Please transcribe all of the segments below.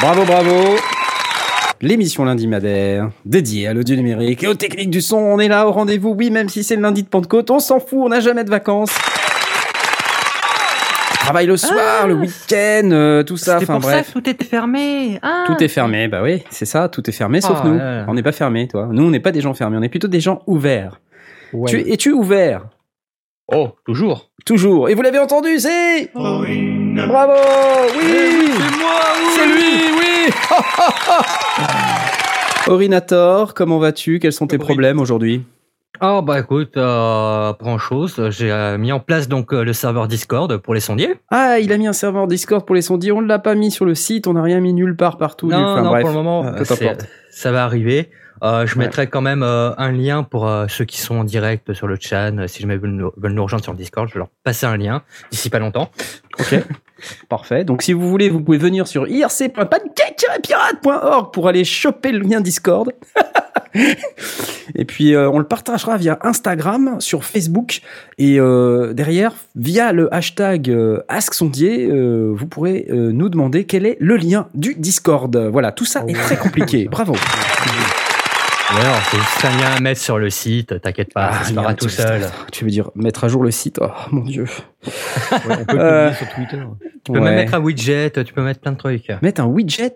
Bravo, bravo L'émission lundi madère, dédiée à l'audio numérique et aux techniques du son, on est là au rendez-vous, oui, même si c'est le lundi de Pentecôte, on s'en fout, on n'a jamais de vacances. On travaille le soir, Ah le week-end, euh, tout ça, C'est enfin pour bref. ça que tout était fermé. Ah. Tout est fermé, bah oui, c'est ça, tout est fermé, sauf Ah, nous. là, là. On n'est pas fermé, toi. Nous, on n'est pas des gens fermés, on est plutôt des gens ouverts. Ouais. Tu, es-tu ouvert? Oh, toujours. Toujours. Et vous l'avez entendu, c'est... Bravo Oui C'est moi, C'est lui, oui Orinator, comment vas-tu? Quels sont tes problèmes aujourd'hui? Oh bah écoute, euh, pas grand chose. J'ai euh, mis en place donc euh, le serveur Discord pour les sondiers. Ah, il a mis un serveur Discord pour les sondiers, on ne l'a pas mis sur le site, on n'a rien mis nulle part partout. non, enfin, non, bref. pour le moment, importe. ça va arriver. Euh, je Ouais. mettrai quand même euh, un lien pour euh, ceux qui sont en direct sur le chat. euh, Si jamais ils veulent nous, veulent nous rejoindre sur le Discord, je vais leur passer un lien d'ici pas longtemps. Ok, parfait. Donc si vous voulez, vous pouvez venir sur irc.pancake-pirate.org pour aller choper le lien Discord. et puis euh, on le partagera via Instagram, sur Facebook et euh, derrière via le hashtag euh, AskSondier, euh, vous pourrez nous demander quel est le lien du Discord. Voilà, tout ça est très compliqué. Bravo. Alors, c'est juste un lien à mettre sur le site. T'inquiète pas, ça se tout seul. Tu veux dire mettre à jour le site Oh mon dieu. on peut le Euh, publier sur Twitter. Tu peux Ouais. même mettre un widget. Tu peux mettre plein de trucs. Mettre un widget.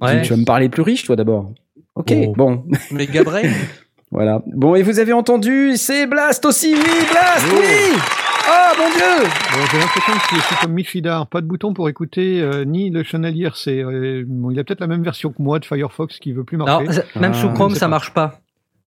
Ouais. Tu, tu vas me parler plus riche, toi d'abord. Ok, Oh. bon. Mais Gabriel Voilà. Bon, et vous avez entendu, c'est Blast aussi, oui, Blast, oui Ah, mon Dieu Bon, J'ai l'impression que c'est comme Michidar, pas de bouton pour écouter euh, ni le channel IRC. Euh, bon, il a peut-être la même version que moi de Firefox qui veut plus marcher. Même Ah, sous je Chrome, ça pas. marche pas.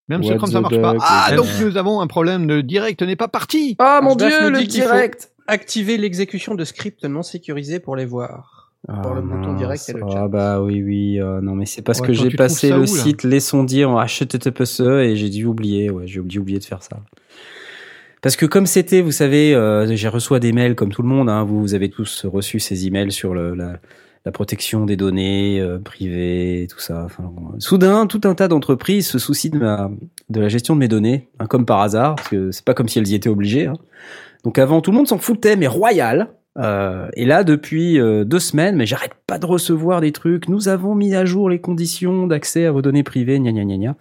Même What sur Chrome, ça marche pas. Ah, donc nous avons un problème. Le direct n'est pas parti. Ah, mon Dieu, le direct activer l'exécution de scripts non sécurisés pour les voir. Pour le bouton direct et le chat. Ah bah oui, oui, euh, non mais c'est parce Ouais, que j'ai passé le où, site Les Sondiers en HTTPS et j'ai dû oublier, ouais, j'ai oublié, oublié de faire ça. Parce que comme c'était, vous savez, euh, j'ai reçu des mails comme tout le monde, hein, vous, vous avez tous reçu ces emails sur le, la, la protection des données euh, privées, tout ça. Soudain, tout un tas d'entreprises se soucient de, ma, de la gestion de mes données, hein, comme par hasard, parce que c'est pas comme si elles y étaient obligées. hein. Donc avant, tout le monde s'en foutait, mais royal. Euh, et là, depuis euh, deux semaines, mais j'arrête pas de recevoir des trucs. Nous avons mis à jour les conditions d'accès à vos données privées, gna gna gna gna.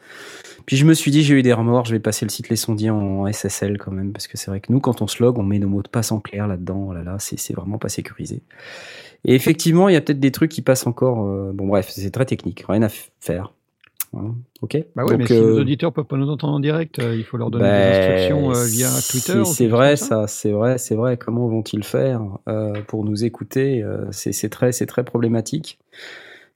Puis je me suis dit, j'ai eu des remords, je vais passer le site Les Sondiers en SSL quand même, parce que c'est vrai que nous, quand on se log, on met nos mots de passe en clair là-dedans. Oh là là, c'est vraiment pas sécurisé. Et effectivement, il y a peut-être des trucs qui passent encore. euh, bon, bref, c'est très technique, rien à faire. Hein, ok. Bah ouais, Donc, mais si euh, nos auditeurs peuvent pas nous entendre en direct, euh, il faut leur donner ben, des instructions euh, via Twitter. C'est vrai, ça, c'est vrai, c'est vrai. Comment vont-ils faire euh, pour nous écouter Euh, C'est c'est très, c'est très problématique.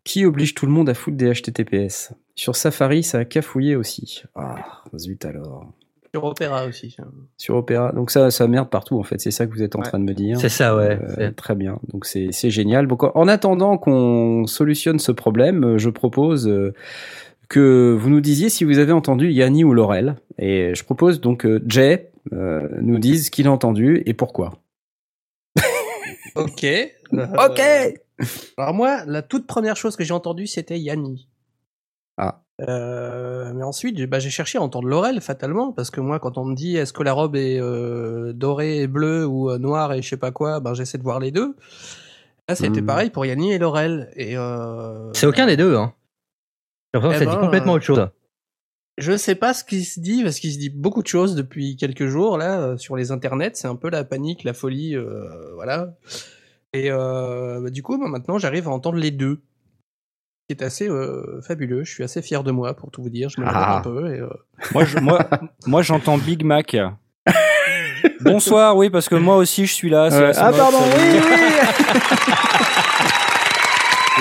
Qui oblige tout le monde à foutre des HTTPS Sur Safari, ça a cafouillé aussi. Ah, zut alors. Sur Opera aussi. Sur Opera, donc ça, ça merde partout en fait. C'est ça que vous êtes en Ouais. train de me dire. C'est ça, ouais. Euh, très bien. Donc c'est c'est génial. Donc en attendant qu'on solutionne ce problème, euh, je propose euh, que vous nous disiez si vous avez entendu Yanni ou Laurel. Et je propose donc que Jay euh, nous dise ce qu'il a entendu et pourquoi. Ok. Euh, Ok. Alors moi, la toute première chose que j'ai entendue, c'était Yanni. Ah. Euh, mais ensuite, j'ai- bah, j'ai cherché à entendre Laurel, fatalement, parce que moi, quand on me dit est-ce que la robe est euh, dorée et bleue ou euh, noire et je sais pas quoi, ben j'essaie de voir les deux. Là, c'était Hmm. pareil pour Yanni et Laurel. Et euh, C'est aucun des deux, hein. J'ai l'impression que Eh ça dit ben, complètement autre chose. Je sais pas ce qui se dit, parce qu'il se dit beaucoup de choses depuis quelques jours, là, sur les internets. C'est un peu la panique, la folie, euh, voilà. Et euh, bah, du coup, bah, maintenant, j'arrive à entendre les deux. Ce qui est assez euh, fabuleux. Je suis assez fier de moi, pour tout vous dire. Je me Ah. un peu. Et, euh, Moi, je- moi, moi, j'entends Big Mac. Bonsoir, oui, parce que moi aussi, je suis là. Euh, ah pardon, oui, oui.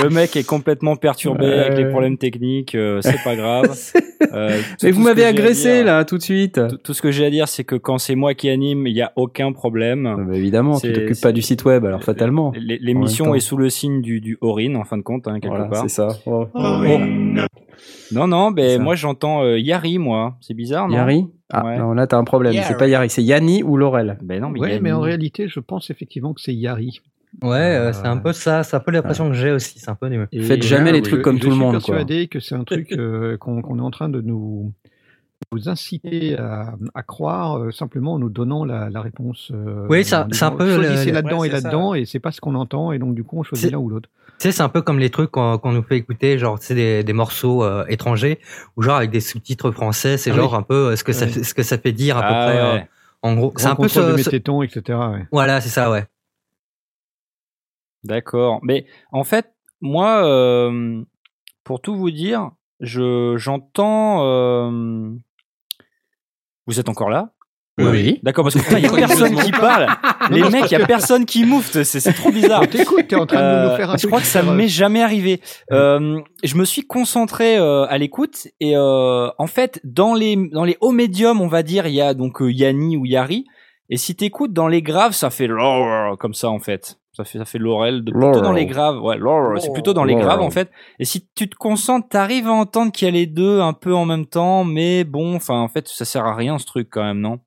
Le mec est complètement perturbé avec les problèmes techniques, euh, c'est pas grave. Euh, tout- Mais vous m'avez agressé dire- là tout de suite. Tout, tout ce que j'ai à dire, c'est que quand c'est moi qui anime, il y a aucun problème. Ah évidemment, tu t'occupes pas du site web alors fatalement. L'émission est sous le signe du, du Orin, en fin de compte, hein, quelque Voilà, part. c'est ça. Oh. Non, non, C'est mais ça. moi j'entends euh, Yari, moi. C'est bizarre, non? Yari? Ah Ouais. non, là t'as un problème. C'est pas Yari, c'est Yanni ou Laurel? Ben non, mais Ouais, Yanni. mais en réalité, je pense effectivement que c'est Yari. Ouais, euh, c'est un peu ça, c'est un peu l'impression que j'ai aussi. C'est un peu. Et Faites jamais les je- trucs comme je tout le suis monde, quoi. persuadé que c'est un truc euh, qu'on est en train de nous, nous inciter à, à croire euh, simplement en nous donnant la, la réponse. euh, Oui, ça- c'est un peu Choisissez là-dedans Ouais, et ça, là-dedans, et c'est pas ce qu'on entend, et donc du coup on choisit l'un ou l'autre. Tu sais, c'est un peu comme les trucs qu'on nous fait écouter, genre c'est des, des morceaux euh, étrangers ou genre avec des sous-titres français. C'est Ah genre oui. un peu euh, ce que ça Ouais. fait, ce que ça fait dire à peu Ah près. euh, ouais. en gros, c'est un peu contrôle de ce, mes ce- tétons, etc. ouais. Voilà, c'est ça, ouais. D'accord. Mais en fait, moi, euh, pour tout vous dire, je j'entends. euh, Vous êtes encore là? Oui. D'accord, parce que putain, il y a personne qui parle. Les Non, non, mecs, il y a personne qui moufte. C'est trop bizarre. T'écoutes, t'es en train de nous faire un je crois que ça super, m'est euh, jamais arrivé. Euh, je me suis concentré euh, à l'écoute et euh, en fait dans les dans les hauts médiums on va dire il y a donc euh, Yanni ou Yari et si t'écoutes dans les graves ça fait comme ça en fait. Ça fait ça fait Laurel de plutôt dans les graves. Ouais, c'est plutôt dans les graves en fait. Et si tu te concentres, t'arrives à entendre qu'il y a les deux un peu en même temps, mais bon, enfin en fait ça sert à rien ce truc quand même, non?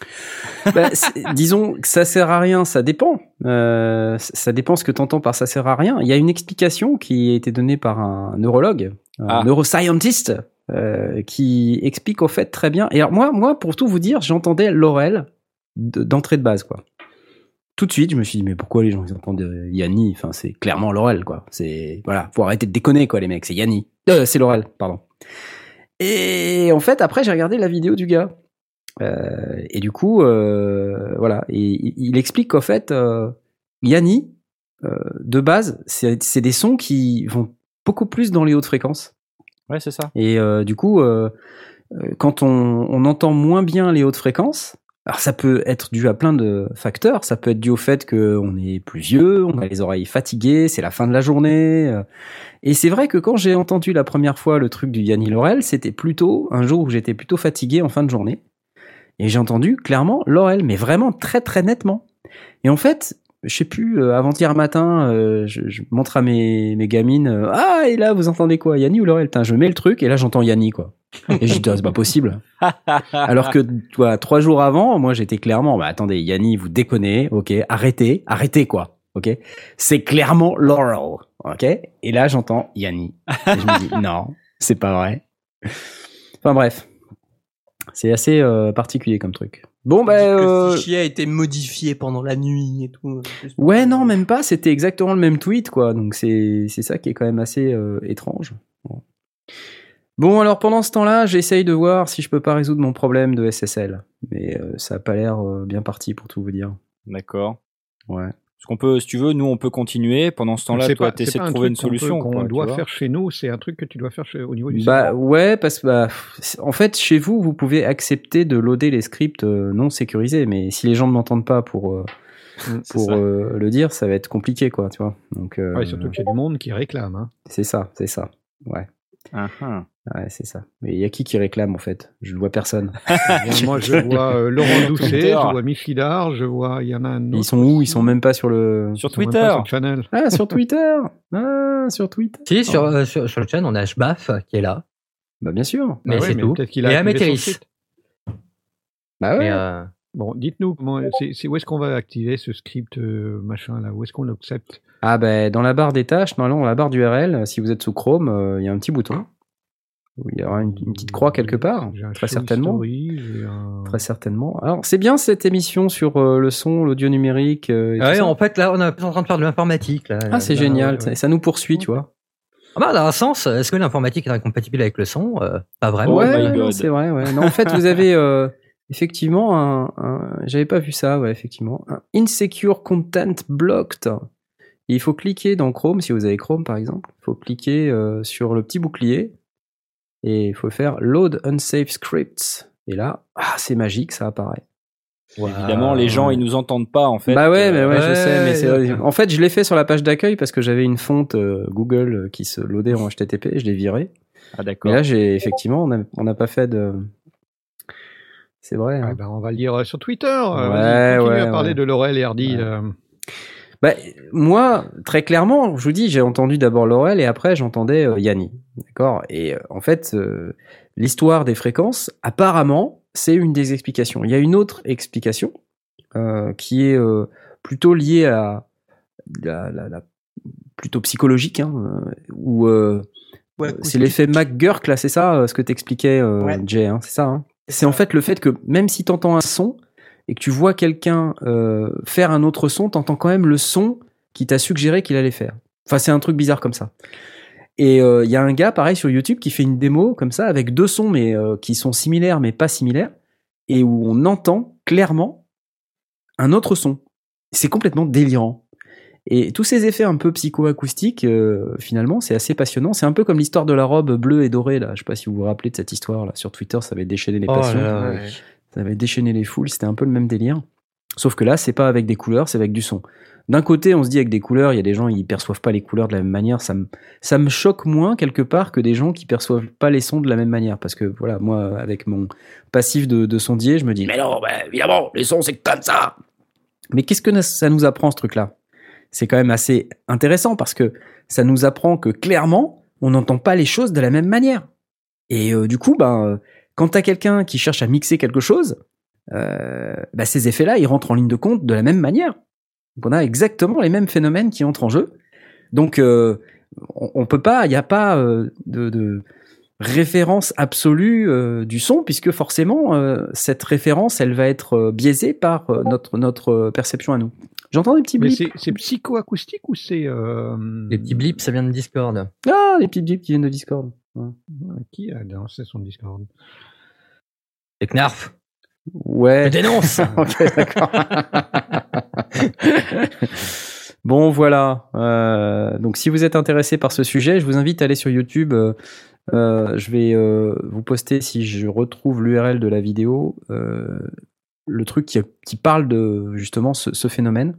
Bah, c'est- disons que ça sert à rien, ça dépend. Euh, ça dépend ce que tu entends par ça sert à rien. Il y a une explication qui a été donnée par un neurologue, un Ah. neuroscientist, euh, qui explique au fait très bien. Et alors moi, moi, pour tout vous dire, j'entendais Laurel de- d'entrée de base, quoi. Tout de suite, je me suis dit mais pourquoi les gens ils entendent euh, Yanni? Enfin, c'est clairement Laurel, quoi. C'est voilà, faut arrêter de déconner, quoi, les mecs. C'est Yanni. Euh, c'est Laurel, pardon. Et en fait, après, j'ai regardé la vidéo du gars. Euh, et du coup, euh, voilà. Et il- explique qu'en fait, Yanni, de base, c'est des sons qui vont beaucoup plus dans les hautes fréquences. Ouais, c'est ça. Et du coup, quand on, on entend moins bien les hautes fréquences, alors ça peut être dû à plein de facteurs. Ça peut être dû au fait qu'on est plus vieux, on a les oreilles fatiguées, c'est la fin de la journée. euh. Et c'est vrai que quand j'ai entendu la première fois le truc du Yanni Laurel, c'était plutôt un jour où j'étais plutôt fatigué en fin de journée. Et j'ai entendu clairement Laurel, mais vraiment très très nettement. Et en fait, je sais plus, euh, avant-hier matin, euh, je, montre à mes, gamines, ah, et là, vous entendez quoi, Yanni ou Laurel? Je mets le truc, et là, j'entends Yanni, quoi. Et je dis, Ah, c'est pas possible. Alors que, toi, trois jours avant, moi, j'étais clairement, bah, attendez, Yanni, vous déconnez, ok, arrêtez, arrêtez, quoi, ok C'est clairement Laurel, ok Et là, j'entends Yanni. Et je me dis, non, c'est pas vrai. Enfin, bref. C'est assez euh, particulier comme truc. Bon, On bah. euh, le fichier a été modifié pendant la nuit et tout. Ouais, non, même pas. C'était exactement le même tweet, quoi. Donc c'est c'est ça qui est quand même assez euh, étrange. Bon. Bon, alors pendant ce temps-là, j'essaye de voir si je peux pas résoudre mon problème de SSL, mais euh, ça a pas l'air euh, bien parti pour tout vous dire. D'accord. Ouais. Parce qu'on peut, si tu veux, nous on peut continuer. Pendant ce temps-là, toi, t'essaies de trouver une solution. Qu'on doit faire chez nous, c'est un truc que tu dois faire chez- au niveau du Bah serveur. ouais, parce que bah, en fait, chez vous, vous pouvez accepter de loader les scripts euh, non sécurisés, mais si les gens ne m'entendent pas pour euh, C'est pour euh, le dire, ça va être compliqué, quoi, tu vois. Donc euh, Ouais, surtout qu'il y a du monde qui réclame. Hein. c'est ça, c'est ça. Ouais. Ah, ah. Ouais, c'est ça. Mais il y a qui qui réclame en fait? Je ne vois personne. Moi, je vois euh, Laurent Doucet, je vois Michidar, je vois, il y en a un autre. Ils sont où? Ils sont même pas sur le. Sur Ils sont même Twitter. pas sur le channel. Ah, sur Twitter Ah, sur Twitter Si, sur, euh, sur, sur le channel, on a HBAF qui est là. Bah, bien sûr. Mais Bah ouais, c'est tout. Et script. Bah ouais. Mais, euh, Bon, dites-nous comment, c'est, c'est où est-ce qu'on va activer ce script euh, machin là? Où est-ce qu'on l'accepte Ah, bah, dans la barre des tâches, normalement, dans la barre d'URL, si vous êtes sous Chrome, euh, il y a un petit bouton. Où il y aura une, une petite croix quelque part. J'ai un Très certainement. history, j'ai un- Très certainement. Alors, c'est bien cette émission sur euh, le son, l'audio numérique. euh, et tout ouais, en fait, là, on est en train de faire de l'informatique. là. Ah, c'est Là, génial. ouais, Ça, ouais. ça nous poursuit, tu vois. Ah bah, dans un sens, est-ce que l'informatique est incompatible avec le son? Euh, Pas vraiment. Oh ouais, non, God. c'est vrai. Ouais. Non, en fait, vous avez euh, effectivement un, un- j'avais pas vu ça, ouais, effectivement, un insecure content blocked. Et il faut cliquer dans Chrome, si vous avez Chrome par exemple, il faut cliquer euh, sur le petit bouclier et il faut faire load unsafe scripts. Et là, ah, c'est magique, ça apparaît. Évidemment, les gens, ils nous entendent pas, en fait. Bah ouais, mais ouais, je sais. Mais en fait, je l'ai fait sur la page d'accueil parce que j'avais une fonte euh, Google euh, qui se loadait en HTTP. et Je l'ai viré. Ah, d'accord. là, j'ai effectivement, on n'a pas fait de. C'est vrai. hein. Ah ben, on va le lire euh, sur Twitter. euh, Ouais, continue ouais, à parler ouais. de Laurel et Hardy. Ouais. euh. Bah, moi, très clairement, je vous dis, j'ai entendu d'abord Laurel et après j'entendais euh, Yanni. D'accord? Et euh, en fait, euh, l'histoire des fréquences, apparemment, c'est une des explications. Il y a une autre explication euh, qui est euh, plutôt liée à la, la- la- plutôt psychologique, hein, où c'est l'effet McGurk, là, c'est ça, ce que t'expliquais, euh, Ouais. Jay, hein, c'est ça. C'est en fait le fait que même si t'entends un son et que tu vois quelqu'un euh, faire un autre son, t'entends quand même le son qui t'a suggéré qu'il allait faire. Enfin, c'est un truc bizarre comme ça. Et euh, il y a un gars, pareil, sur YouTube qui fait une démo comme ça, avec deux sons, mais euh, qui sont similaires, mais pas similaires, et où on entend clairement un autre son. C'est complètement délirant. Et tous ces effets un peu psychoacoustiques, euh, finalement, c'est assez passionnant. C'est un peu comme l'histoire de la robe bleue et dorée, là. Je sais pas si vous vous rappelez de cette histoire, là. Sur Twitter, ça avait déchaîné les Oh passions. là là. Ouais. Ça avait déchaîné les foules, c'était un peu le même délire. Sauf que là, c'est pas avec des couleurs, c'est avec du son. D'un côté, on se dit avec des couleurs, il y a des gens, ils perçoivent pas les couleurs de la même manière. Ça me, ça me choque moins quelque part que des gens qui perçoivent pas les sons de la même manière. Parce que voilà, moi, avec mon passif de, de sondier, je me dis, mais non, bah, évidemment, les sons, c'est comme ça. Mais qu'est-ce que ça nous apprend, ce truc-là? C'est quand même assez intéressant parce que ça nous apprend que clairement, on n'entend pas les choses de la même manière. Et euh, du coup, ben, euh, quand t'as quelqu'un qui cherche à mixer quelque chose, euh, bah, ces effets-là, ils rentrent en ligne de compte de la même manière. Donc on a exactement les mêmes phénomènes qui entrent en jeu. Donc on, peut pas, il n'y a pas de, référence absolue du son puisque forcément cette référence, elle va être biaisée par notre perception à nous. J'entends des petits blips. c'est c'est psychoacoustique ou c'est. euh, Les petits blips, ça vient de Discord. Ah, des petits blips qui viennent de Discord. Ouais. Qui a lancé son Discord C'est Knarf. Ouais. Je dénonce ok, d'accord. bon, voilà. Euh, donc, si vous êtes intéressé par ce sujet, je vous invite à aller sur YouTube. Euh, euh, je vais euh, vous poster, si je retrouve l'URL de la vidéo, euh, le truc qui, parle de justement ce, phénomène.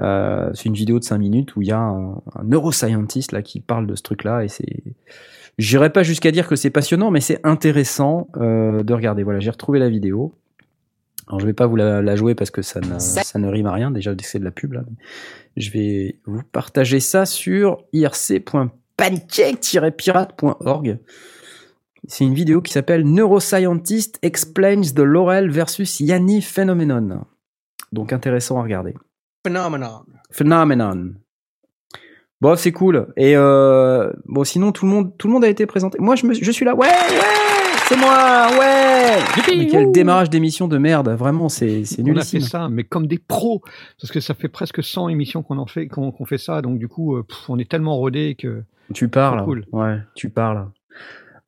Euh, c'est une vidéo de 5 minutes où il y a un, un neuroscientist là qui parle de ce truc-là et c'est. J'irai pas jusqu'à dire que c'est passionnant, mais c'est intéressant euh, de regarder. Voilà, j'ai retrouvé la vidéo. Alors je vais pas vous la, jouer parce que ça ne, ça ne rime à rien. Déjà, c'est de la pub là. Je vais vous partager ça sur irc.pancake-pirate.org. C'est une vidéo qui s'appelle Neuroscientist explains the Laurel versus Yanni phenomenon. Donc intéressant à regarder. Phenomenon. Phenomenon. Bon, c'est cool. Et euh, bon, sinon tout le monde, tout le monde a été présenté. Moi, je, me, je suis là. Ouais, ouais, c'est moi. Ouais. Mais quel démarrage d'émission de merde. Vraiment, c'est c'est On a fait ça, mais comme des pros, parce que ça fait presque 100 émissions qu'on en fait, qu'on fait ça, donc du coup, euh, pff, on est tellement rodés que. Tu parles. Cool. Ouais, tu parles.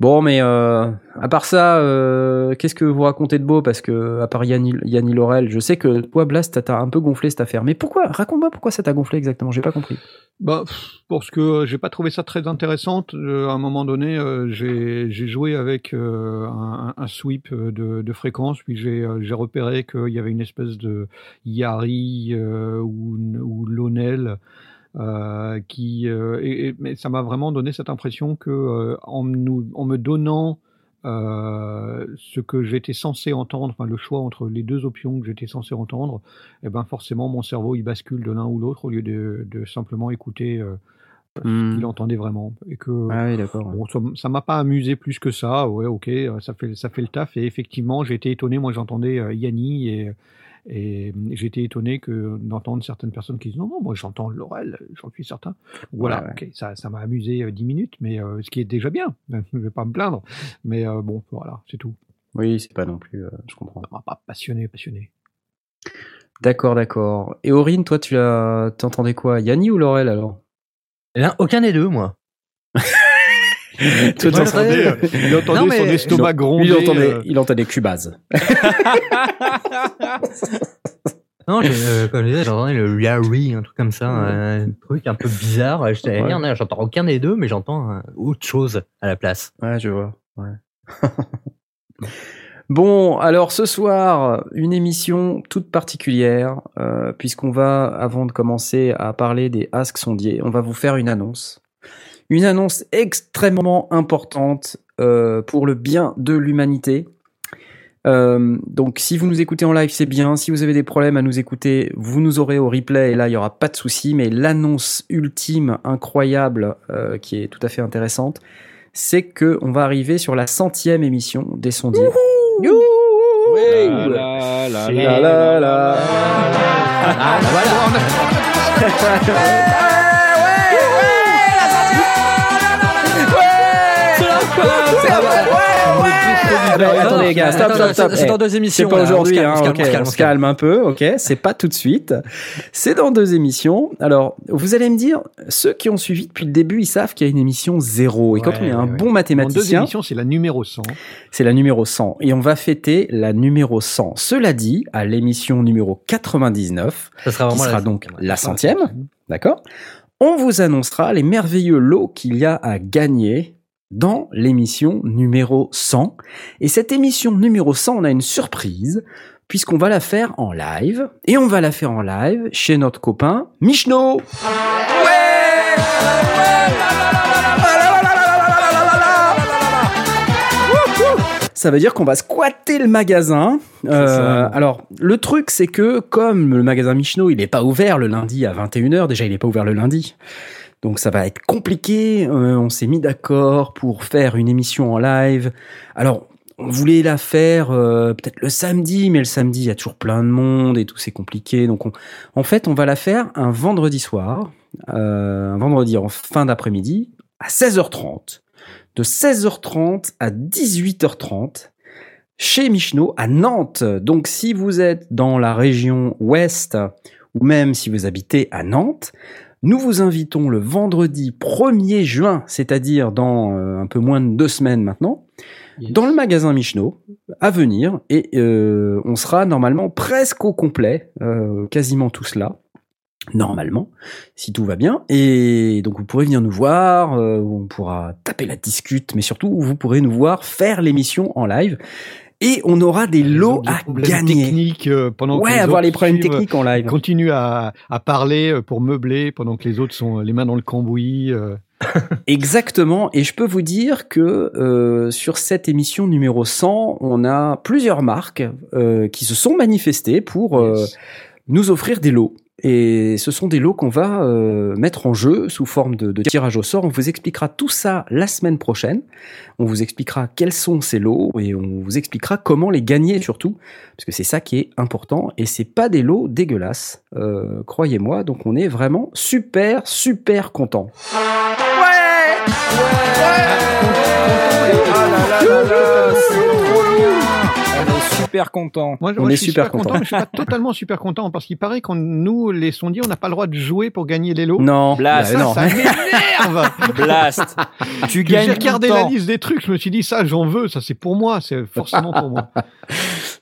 Bon, mais euh, à part ça, euh, qu'est-ce que vous racontez de beau? Parce que, à part Yanni, Laurel, je sais que toi, Blast, t'as- un peu gonflé cette affaire. Mais pourquoi Raconte-moi pourquoi ça t'a gonflé exactement? J'ai pas compris. Bah, parce que euh, j'ai pas trouvé ça très intéressante. À un moment donné, j'ai joué avec un, sweep de, fréquence, puis j'ai repéré qu'il y avait une espèce de Yari ou, ou Lonel euh, qui euh, et, et- mais ça m'a vraiment donné cette impression que euh, en, nous, en me donnant ce que j'étais censé entendre, enfin le choix entre les deux options que j'étais censé entendre, eh ben forcément mon cerveau il bascule de l'un ou l'autre au lieu de, de simplement écouter ce Hmm. qu'il entendait vraiment. Et que Ah oui, d'accord. bon, ça m'a pas amusé plus que ça. Ouais, ok, ça fait ça fait le taf. Et effectivement, j'ai été étonné. Moi, j'entendais Yanni et et j'ai été étonné que d'entendre certaines personnes qui disent non non moi j'entends Laurel, j'en suis certain. Voilà, Ouais, ça ça m'a amusé euh, 10 minutes, mais euh, ce qui est déjà bien. Je vais pas me plaindre. Mais euh, bon, voilà, c'est tout. Oui, c'est pas non plus. euh, je comprends. Ça m'a pas passionné, passionné. D'accord, d'accord. Et Aurine, toi, tu as, t'entendais quoi? Yanni ou Laurel alors? L'un- aucun des deux, moi. T'entendais- j'entendais, euh, il entendait Non, mais- son estomac gronder. il entendait, euh, il entendait Cubase. Non, j'ai, euh, comme je disais, j'entendais le Yari, un truc comme ça, un truc un peu bizarre. J'étais, Ouais. j'entends aucun des deux, mais j'entends euh, autre chose à la place. Ouais, je vois. Ouais. Bon, alors ce soir, une émission toute particulière, euh, puisqu'on va, avant de commencer à parler des asks sondiers, on va vous faire une annonce. Une annonce extrêmement importante euh, pour le bien de l'humanité. Euh, donc si vous nous écoutez en live, c'est bien. Si vous avez des problèmes à nous écouter, vous nous aurez au replay et là, il y aura pas de souci. Mais l'annonce ultime, incroyable, euh, qui est tout à fait intéressante, c'est que on va arriver sur la centième émission des sondiers. Youhou attendez les gars, stop, stop, stop. C'est Eh, dans deux C'est émissions. pas. On se aujourd'hui, hein, on se calme, un peu, ok, c'est pas tout de suite. C'est dans deux émissions. Alors, vous allez me dire, ceux qui ont suivi depuis le début, ils savent qu'il y a une émission zéro. Et quand on est un ouais, bon En deux mathématicien, émissions, c'est la numéro 100. c'est la numéro 100. Et on va fêter la numéro 100. Cela dit, à l'émission numéro 99, Ça sera qui sera la- donc la centième, d'accord? On vous annoncera les merveilleux lots qu'il y a à gagner dans l'émission numéro 100. Et cette émission numéro 100, on a une surprise, puisqu'on va la faire en live. Et on va la faire en live chez notre copain Michno Ça veut dire qu'on va squatter le magasin. Euh, alors, le truc, c'est que comme le magasin Michno, il n'est pas ouvert le lundi à 21h, déjà il n'est pas ouvert le lundi. Donc ça va être compliqué. Euh, on s'est mis d'accord pour faire une émission en live. Alors, on voulait la faire euh, peut-être le samedi, mais le samedi, il y a toujours plein de monde et tout, c'est compliqué. Donc, on- en fait, on va la faire un vendredi soir, euh, un vendredi en fin d'après-midi, à 16h30. De 16h30 à 18h30 chez Michno à Nantes. Donc si vous êtes dans la région ouest ou même si vous habitez à Nantes, nous vous invitons le vendredi 1er juin, c'est-à-dire dans euh, un peu moins de deux semaines maintenant, dans le magasin Michno à venir et euh, on sera normalement presque au complet, euh, quasiment tous là. Normalement, si tout va bien. Et donc vous pourrez venir nous voir, euh, on pourra taper la discute, mais surtout vous pourrez nous voir faire l'émission en live. Et on aura des lots Des à gagner. techniques euh, pendant que Ouais, les avoir les problèmes techniques en live. Continue à, à parler euh, pour meubler pendant que les autres sont euh, les mains dans le cambouis. Exactement, et je peux vous dire que euh, sur cette émission numéro 100, on a plusieurs marques euh, qui se sont manifestées pour euh, Yes. nous offrir des lots. Et ce sont des lots qu'on va euh, mettre en jeu sous forme de, de tirage au sort. On vous expliquera tout ça la semaine prochaine. On vous expliquera quels sont ces lots et on vous expliquera comment les gagner surtout, parce que c'est ça qui est important. Et c'est pas des lots dégueulasses, euh, croyez-moi. Donc on est vraiment super super content. Super content. Moi, On moi, est je suis super super, content, content. mais je suis pas totalement super content parce qu'il paraît que nous, les sondiers, on n'a pas le droit de jouer pour gagner les lots. Non, Blast. bah, non. Ça m'énerve Blast. tu J'ai gagnes tout regardé la liste des trucs, je me suis dit ça, j'en veux, ça c'est pour moi, c'est forcément pour moi.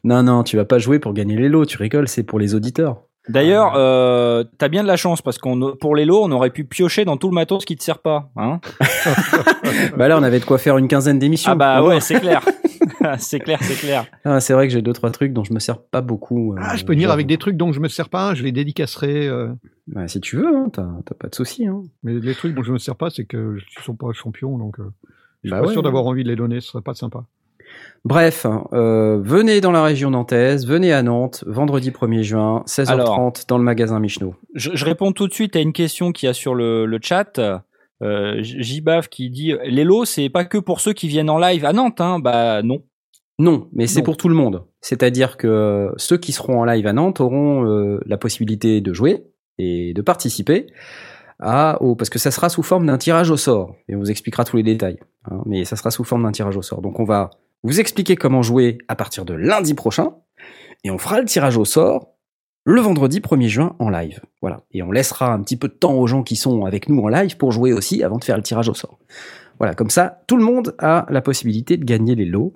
Non, non, tu vas pas jouer pour gagner les lots, tu rigoles, c'est pour les auditeurs. D'ailleurs, euh, t'as bien de la chance parce qu'on pour les lots, on aurait pu piocher dans tout le matos qui te sert pas. Hein bah là, on avait de quoi faire une quinzaine d'émissions. ah bah va ouais, c'est clair. c'est clair, c'est clair. Ah, c'est vrai que j'ai deux, trois trucs dont je me sers pas beaucoup. euh, Ah, je peux venir avec des trucs dont je me sers pas, je les dédicacerai. euh, Bah, si tu veux, hein, t'as pas de souci. Hein. mais les trucs dont je me sers pas, c'est que je ne sont pas champions, donc euh, je suis Bah pas ouais. sûr d'avoir envie de les donner, ce serait pas sympa. Bref, euh, venez dans la région nantaise, venez à Nantes, vendredi 1er juin, 16h30 Alors. dans le magasin Michno. Je, je réponds tout de suite à une question qu'il y a sur le, le chat. Euh, Jibaf qui dit les lots, c'est pas que pour ceux qui viennent en live à Nantes. Hein. Bah non. Non, mais c'est pour tout le monde. C'est-à-dire que ceux qui seront en live à Nantes auront euh, la possibilité de jouer et de participer à, au, parce que ça sera sous forme d'un tirage au sort. Et on vous expliquera tous les détails. hein, mais ça sera sous forme d'un tirage au sort. Donc on va vous expliquer comment jouer à partir de lundi prochain. Et on fera le tirage au sort le vendredi 1er juin en live. Voilà. Et on laissera un petit peu de temps aux gens qui sont avec nous en live pour jouer aussi avant de faire le tirage au sort. Voilà, comme ça, tout le monde a la possibilité de gagner les lots.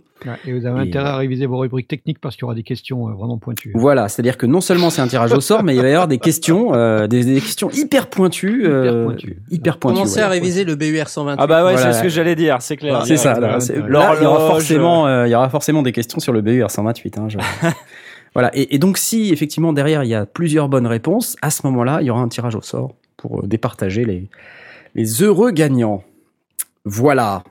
Et vous avez Et, intérêt à réviser vos rubriques techniques parce qu'il y aura des questions euh, vraiment pointues. Voilà, c'est-à-dire que non seulement c'est un tirage au sort, mais il va y avoir des questions, euh, des, des questions hyper pointues, euh, Hyper pointues. hyper pointues. Commencez ouais. à réviser le BUR 128. Ah bah ouais, Voilà. c'est ce que j'allais dire, c'est clair. C'est ça. Là, il y aura forcément, euh, il y aura forcément des questions sur le BUR 128. Hein, je- voilà. Et, et donc, si effectivement derrière il y a plusieurs bonnes réponses, à ce moment-là, il y aura un tirage au sort pour euh, départager les les heureux gagnants. Voilà.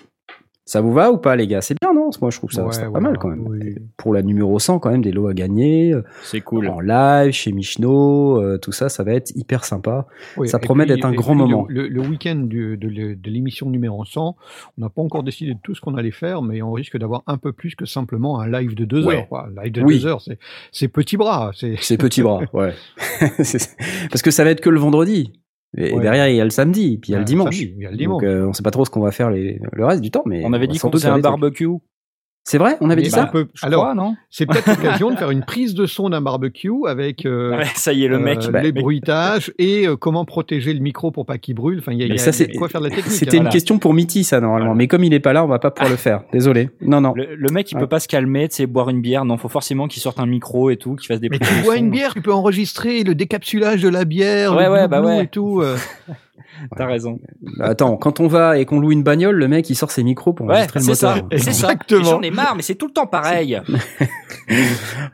Ça vous va ou pas, les gars? C'est bien, non? Moi, je trouve ça, Ouais, pas mal quand même. oui. Pour la numéro 100, quand même, des lots à gagner. euh, C'est cool. En live, chez Michno, euh, tout ça, ça va être hyper sympa. Oui, Ça et promet d'être un grand moment. Le, le week-end du- de, l'é- de l'émission numéro 100, on n'a pas encore décidé de tout ce qu'on allait faire, mais on risque d'avoir un peu plus que simplement un live de deux Ouais. heures. quoi. Un live de Oui. deux heures, c'est, petit bras. C'est, petit bras, ouais. Parce que ça va être que le vendredi. Et derrière, il y a le samedi, puis il y a le dimanche. samedi, il y a le dimanche. Donc, euh, on sait pas trop ce qu'on va faire les, le reste du temps, mais On avait va dit qu'on faisait un barbecue. C'est vrai On avait dit ben, ça on peut- Je alors, crois, non? c'est peut-être l'occasion de faire une prise de son d'un barbecue avec euh, Ouais, ça y est, le mec. euh, bah, les mais- bruitages et euh, comment protéger le micro pour pas qu'il brûle. Enfin, il y a, y ça, il y a c'est- quoi faire de la technique. C'était hein. une question pour Mitty, ça, normalement. Mais comme il est pas là, on va pas pouvoir le faire. Désolé. Non, non. Le, le mec, il Ouais. peut pas se calmer, tu sais, boire une bière. Non, faut forcément qu'il sorte un micro et tout, qu'il fasse des Mais tu bois une bière, tu peux enregistrer le décapsulage de la bière, Ouais, le ouais, bah ouais. et tout. T'as raison. Attends, quand on va et qu'on loue une bagnole, le mec, il sort ses micros pour Ouais, enregistrer le c'est ça. moteur. C'est ça. Exactement. J'en ai marre, mais c'est tout le temps pareil.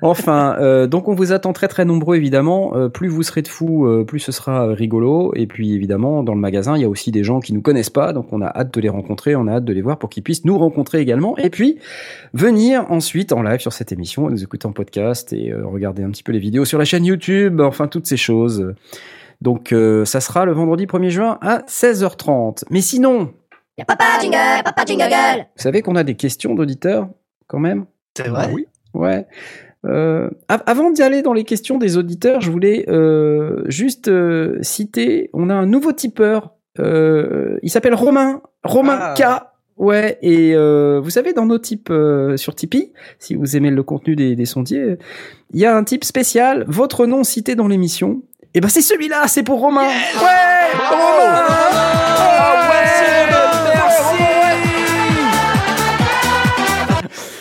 Enfin, euh, donc on vous attend très très nombreux évidemment. Euh, plus vous serez de fous, euh, plus ce sera euh, rigolo. Et puis évidemment, dans le magasin, il y a aussi des gens qui nous connaissent pas, donc on a hâte de les rencontrer, on a hâte de les voir pour qu'ils puissent nous rencontrer également. Et puis venir ensuite en live sur cette émission, nous écouter en podcast et euh, regarder un petit peu les vidéos sur la chaîne YouTube. Enfin toutes ces choses. Donc euh, ça sera le vendredi 1er juin à 16h30. Mais sinon, papa jingle, papa jingle vous savez qu'on a des questions d'auditeurs quand même? C'est vrai? oui. Ouais. Euh, av- avant d'y aller dans les questions des auditeurs, je voulais euh, juste euh, citer, on a un nouveau tipeur, euh, il s'appelle Romain, Romain Ah. K. Ouais, et euh, vous savez, dans nos types euh, sur Tipeee, si vous aimez le contenu des, des sondiers, il y a un type spécial, votre nom cité dans l'émission. Et ben c'est celui-là, c'est pour Romain. ouais, Romain. Oh,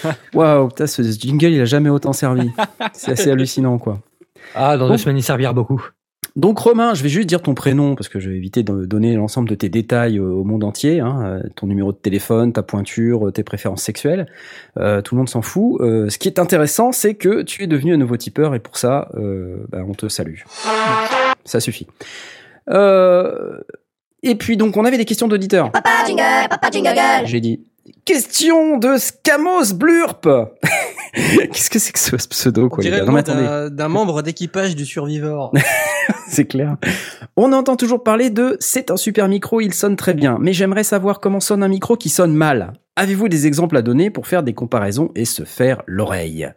ouais, Waouh, putain, ce jingle, il a jamais autant servi. C'est assez hallucinant, quoi. Ah, dans Bon. deux semaines, il servira beaucoup. Donc Romain, je vais juste dire ton prénom parce que je vais éviter de donner l'ensemble de tes détails au monde entier, hein, euh, ton numéro de téléphone, ta pointure, euh, tes préférences sexuelles. Euh, tout le monde s'en fout. Euh, ce qui est intéressant, c'est que tu es devenu un nouveau tipeur et pour ça, euh, bah, on te salue. Ça suffit. Euh, et puis donc on avait des questions d'auditeurs. Papa jingle, papa jingle J'ai dit question de Scamos Blurp. Qu'est-ce que c'est que ce pseudo quoi les gars le Non, nom mais attendez. d'un membre d'équipage du Survivor. c'est clair. On entend toujours parler de c'est un super micro, il sonne très bien, mais j'aimerais savoir comment sonne un micro qui sonne mal. Avez-vous des exemples à donner pour faire des comparaisons et se faire l'oreille?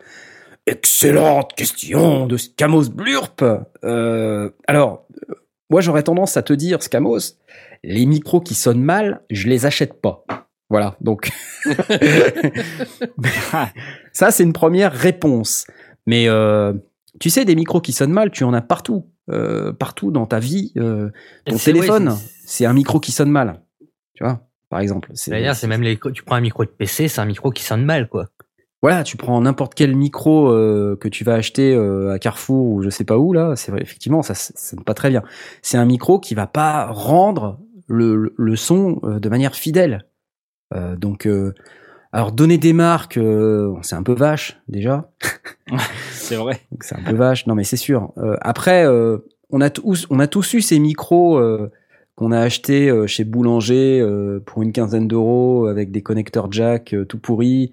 Excellente question de Scamos Blurp. Euh, alors, moi j'aurais tendance à te dire, Scamos, les micros qui sonnent mal, je les achète pas. Voilà, donc ça c'est une première réponse. Mais euh, tu sais, des micros qui sonnent mal, tu en as partout, Euh, partout dans ta vie. Euh, ton ouais, téléphone, c'est- un micro qui sonne mal. Tu vois, par exemple. C'est D'ailleurs, c'est même les, tu prends un micro de PC, c'est un micro qui sonne mal, quoi. Voilà, tu prends n'importe quel micro euh, que tu vas acheter euh, à Carrefour ou je sais pas où là, c'est vrai, effectivement, ça ça sonne pas très bien. C'est un micro qui va pas rendre le, le- le son euh, de manière fidèle. Euh, donc, euh, alors donner des marques, euh, c'est un peu vache déjà. C'est vrai. C'est un peu vache, non mais c'est sûr. Après, on a tous, on a tous eu ces micros qu'on a achetés chez Boulanger pour une quinzaine d'euros avec des connecteurs jack tout pourris,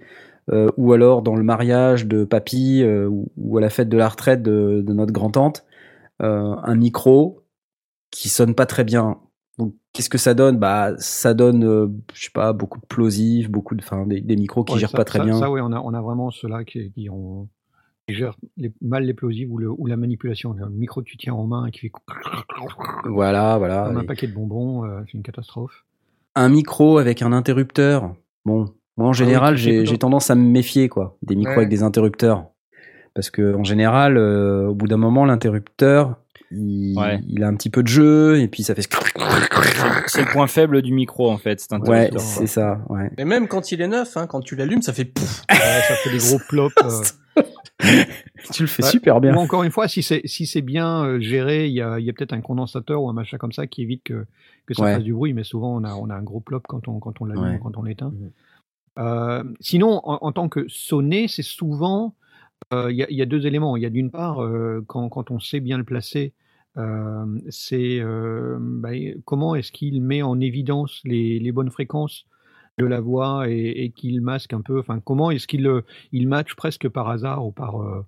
ou alors dans le mariage de papy ou, à la fête de la retraite de, de notre grand-tante, un micro qui sonne pas très bien. Donc qu'est-ce que ça donne? Bah ça donne, euh, je sais pas, beaucoup de plosifs, beaucoup de, enfin des, des micros qui Ouais, gèrent ça- pas très ça- bien. Ça, ouais, on a, on a vraiment ceux-là qui, qui, ont, qui gèrent les- mal les plosives ou, le, ou la manipulation. Le micro que tu tiens en main et qui fait Voilà, voilà. comme un Et- paquet de bonbons, euh, c'est une catastrophe. un micro avec un interrupteur. Bon, moi en général, tu sais, j'ai tendance à me méfier quoi, des micros Ouais. avec des interrupteurs, parce que en général, euh, au bout d'un moment, l'interrupteur, il, Ouais. il a un petit peu de jeu et puis ça fait. C'est- le point faible du micro en fait. C'est un Ouais, c'est ça. Ouais. Mais même quand il est neuf, hein, quand tu l'allumes, ça fait pouf. Ouais, ça fait des gros plops. euh. Tu le fais Ouais. super bien. Ou encore une fois, si c'est si c'est bien euh, géré, il y a, il y a peut-être un condensateur ou un machin comme ça qui évite que, que ça Ouais. fasse du bruit. Mais souvent, on a, on a un gros plop quand on quand on l'allume, quand on l'éteint. Mhm. Euh, sinon, en, en tant que sonné, c'est souvent euh, il y, a, il y a deux éléments. Il y a d'une part euh, quand, on sait bien le placer, euh, c'est euh, bah, comment est-ce qu'il met en évidence les, bonnes fréquences de la voix et, qu'il masque un peu. Enfin, comment est-ce qu'il euh, il match presque par hasard ou par euh,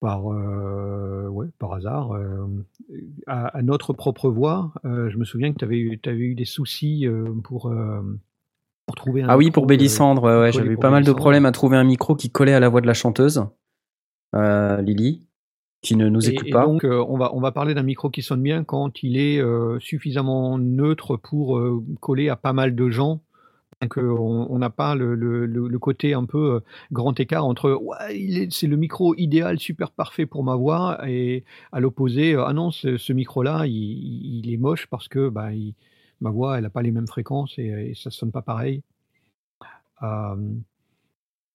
par euh, ouais par hasard euh, à, notre propre voix? Euh, je me souviens que tu avais, t'avais eu des soucis euh, pour euh, pour trouver un Ah oui, pour euh, Bélissandre, ouais, ouais, j'avais pas mal de problèmes à trouver un micro qui collait à la voix de la chanteuse, euh, Lily, qui ne nous Et, écoute et pas. donc, euh, on, va, on va parler d'un micro qui sonne bien quand il est euh, suffisamment neutre pour coller à pas mal de gens. Donc, on n'a pas le, le- le- le côté un peu grand écart entre ouais, c'est le micro idéal, super parfait pour ma voix, et à l'opposé, ah non, ce, ce micro-là, il, il- il est moche parce que bah, il- ma voix, elle n'a pas les mêmes fréquences et, et ça sonne pas pareil. Euh,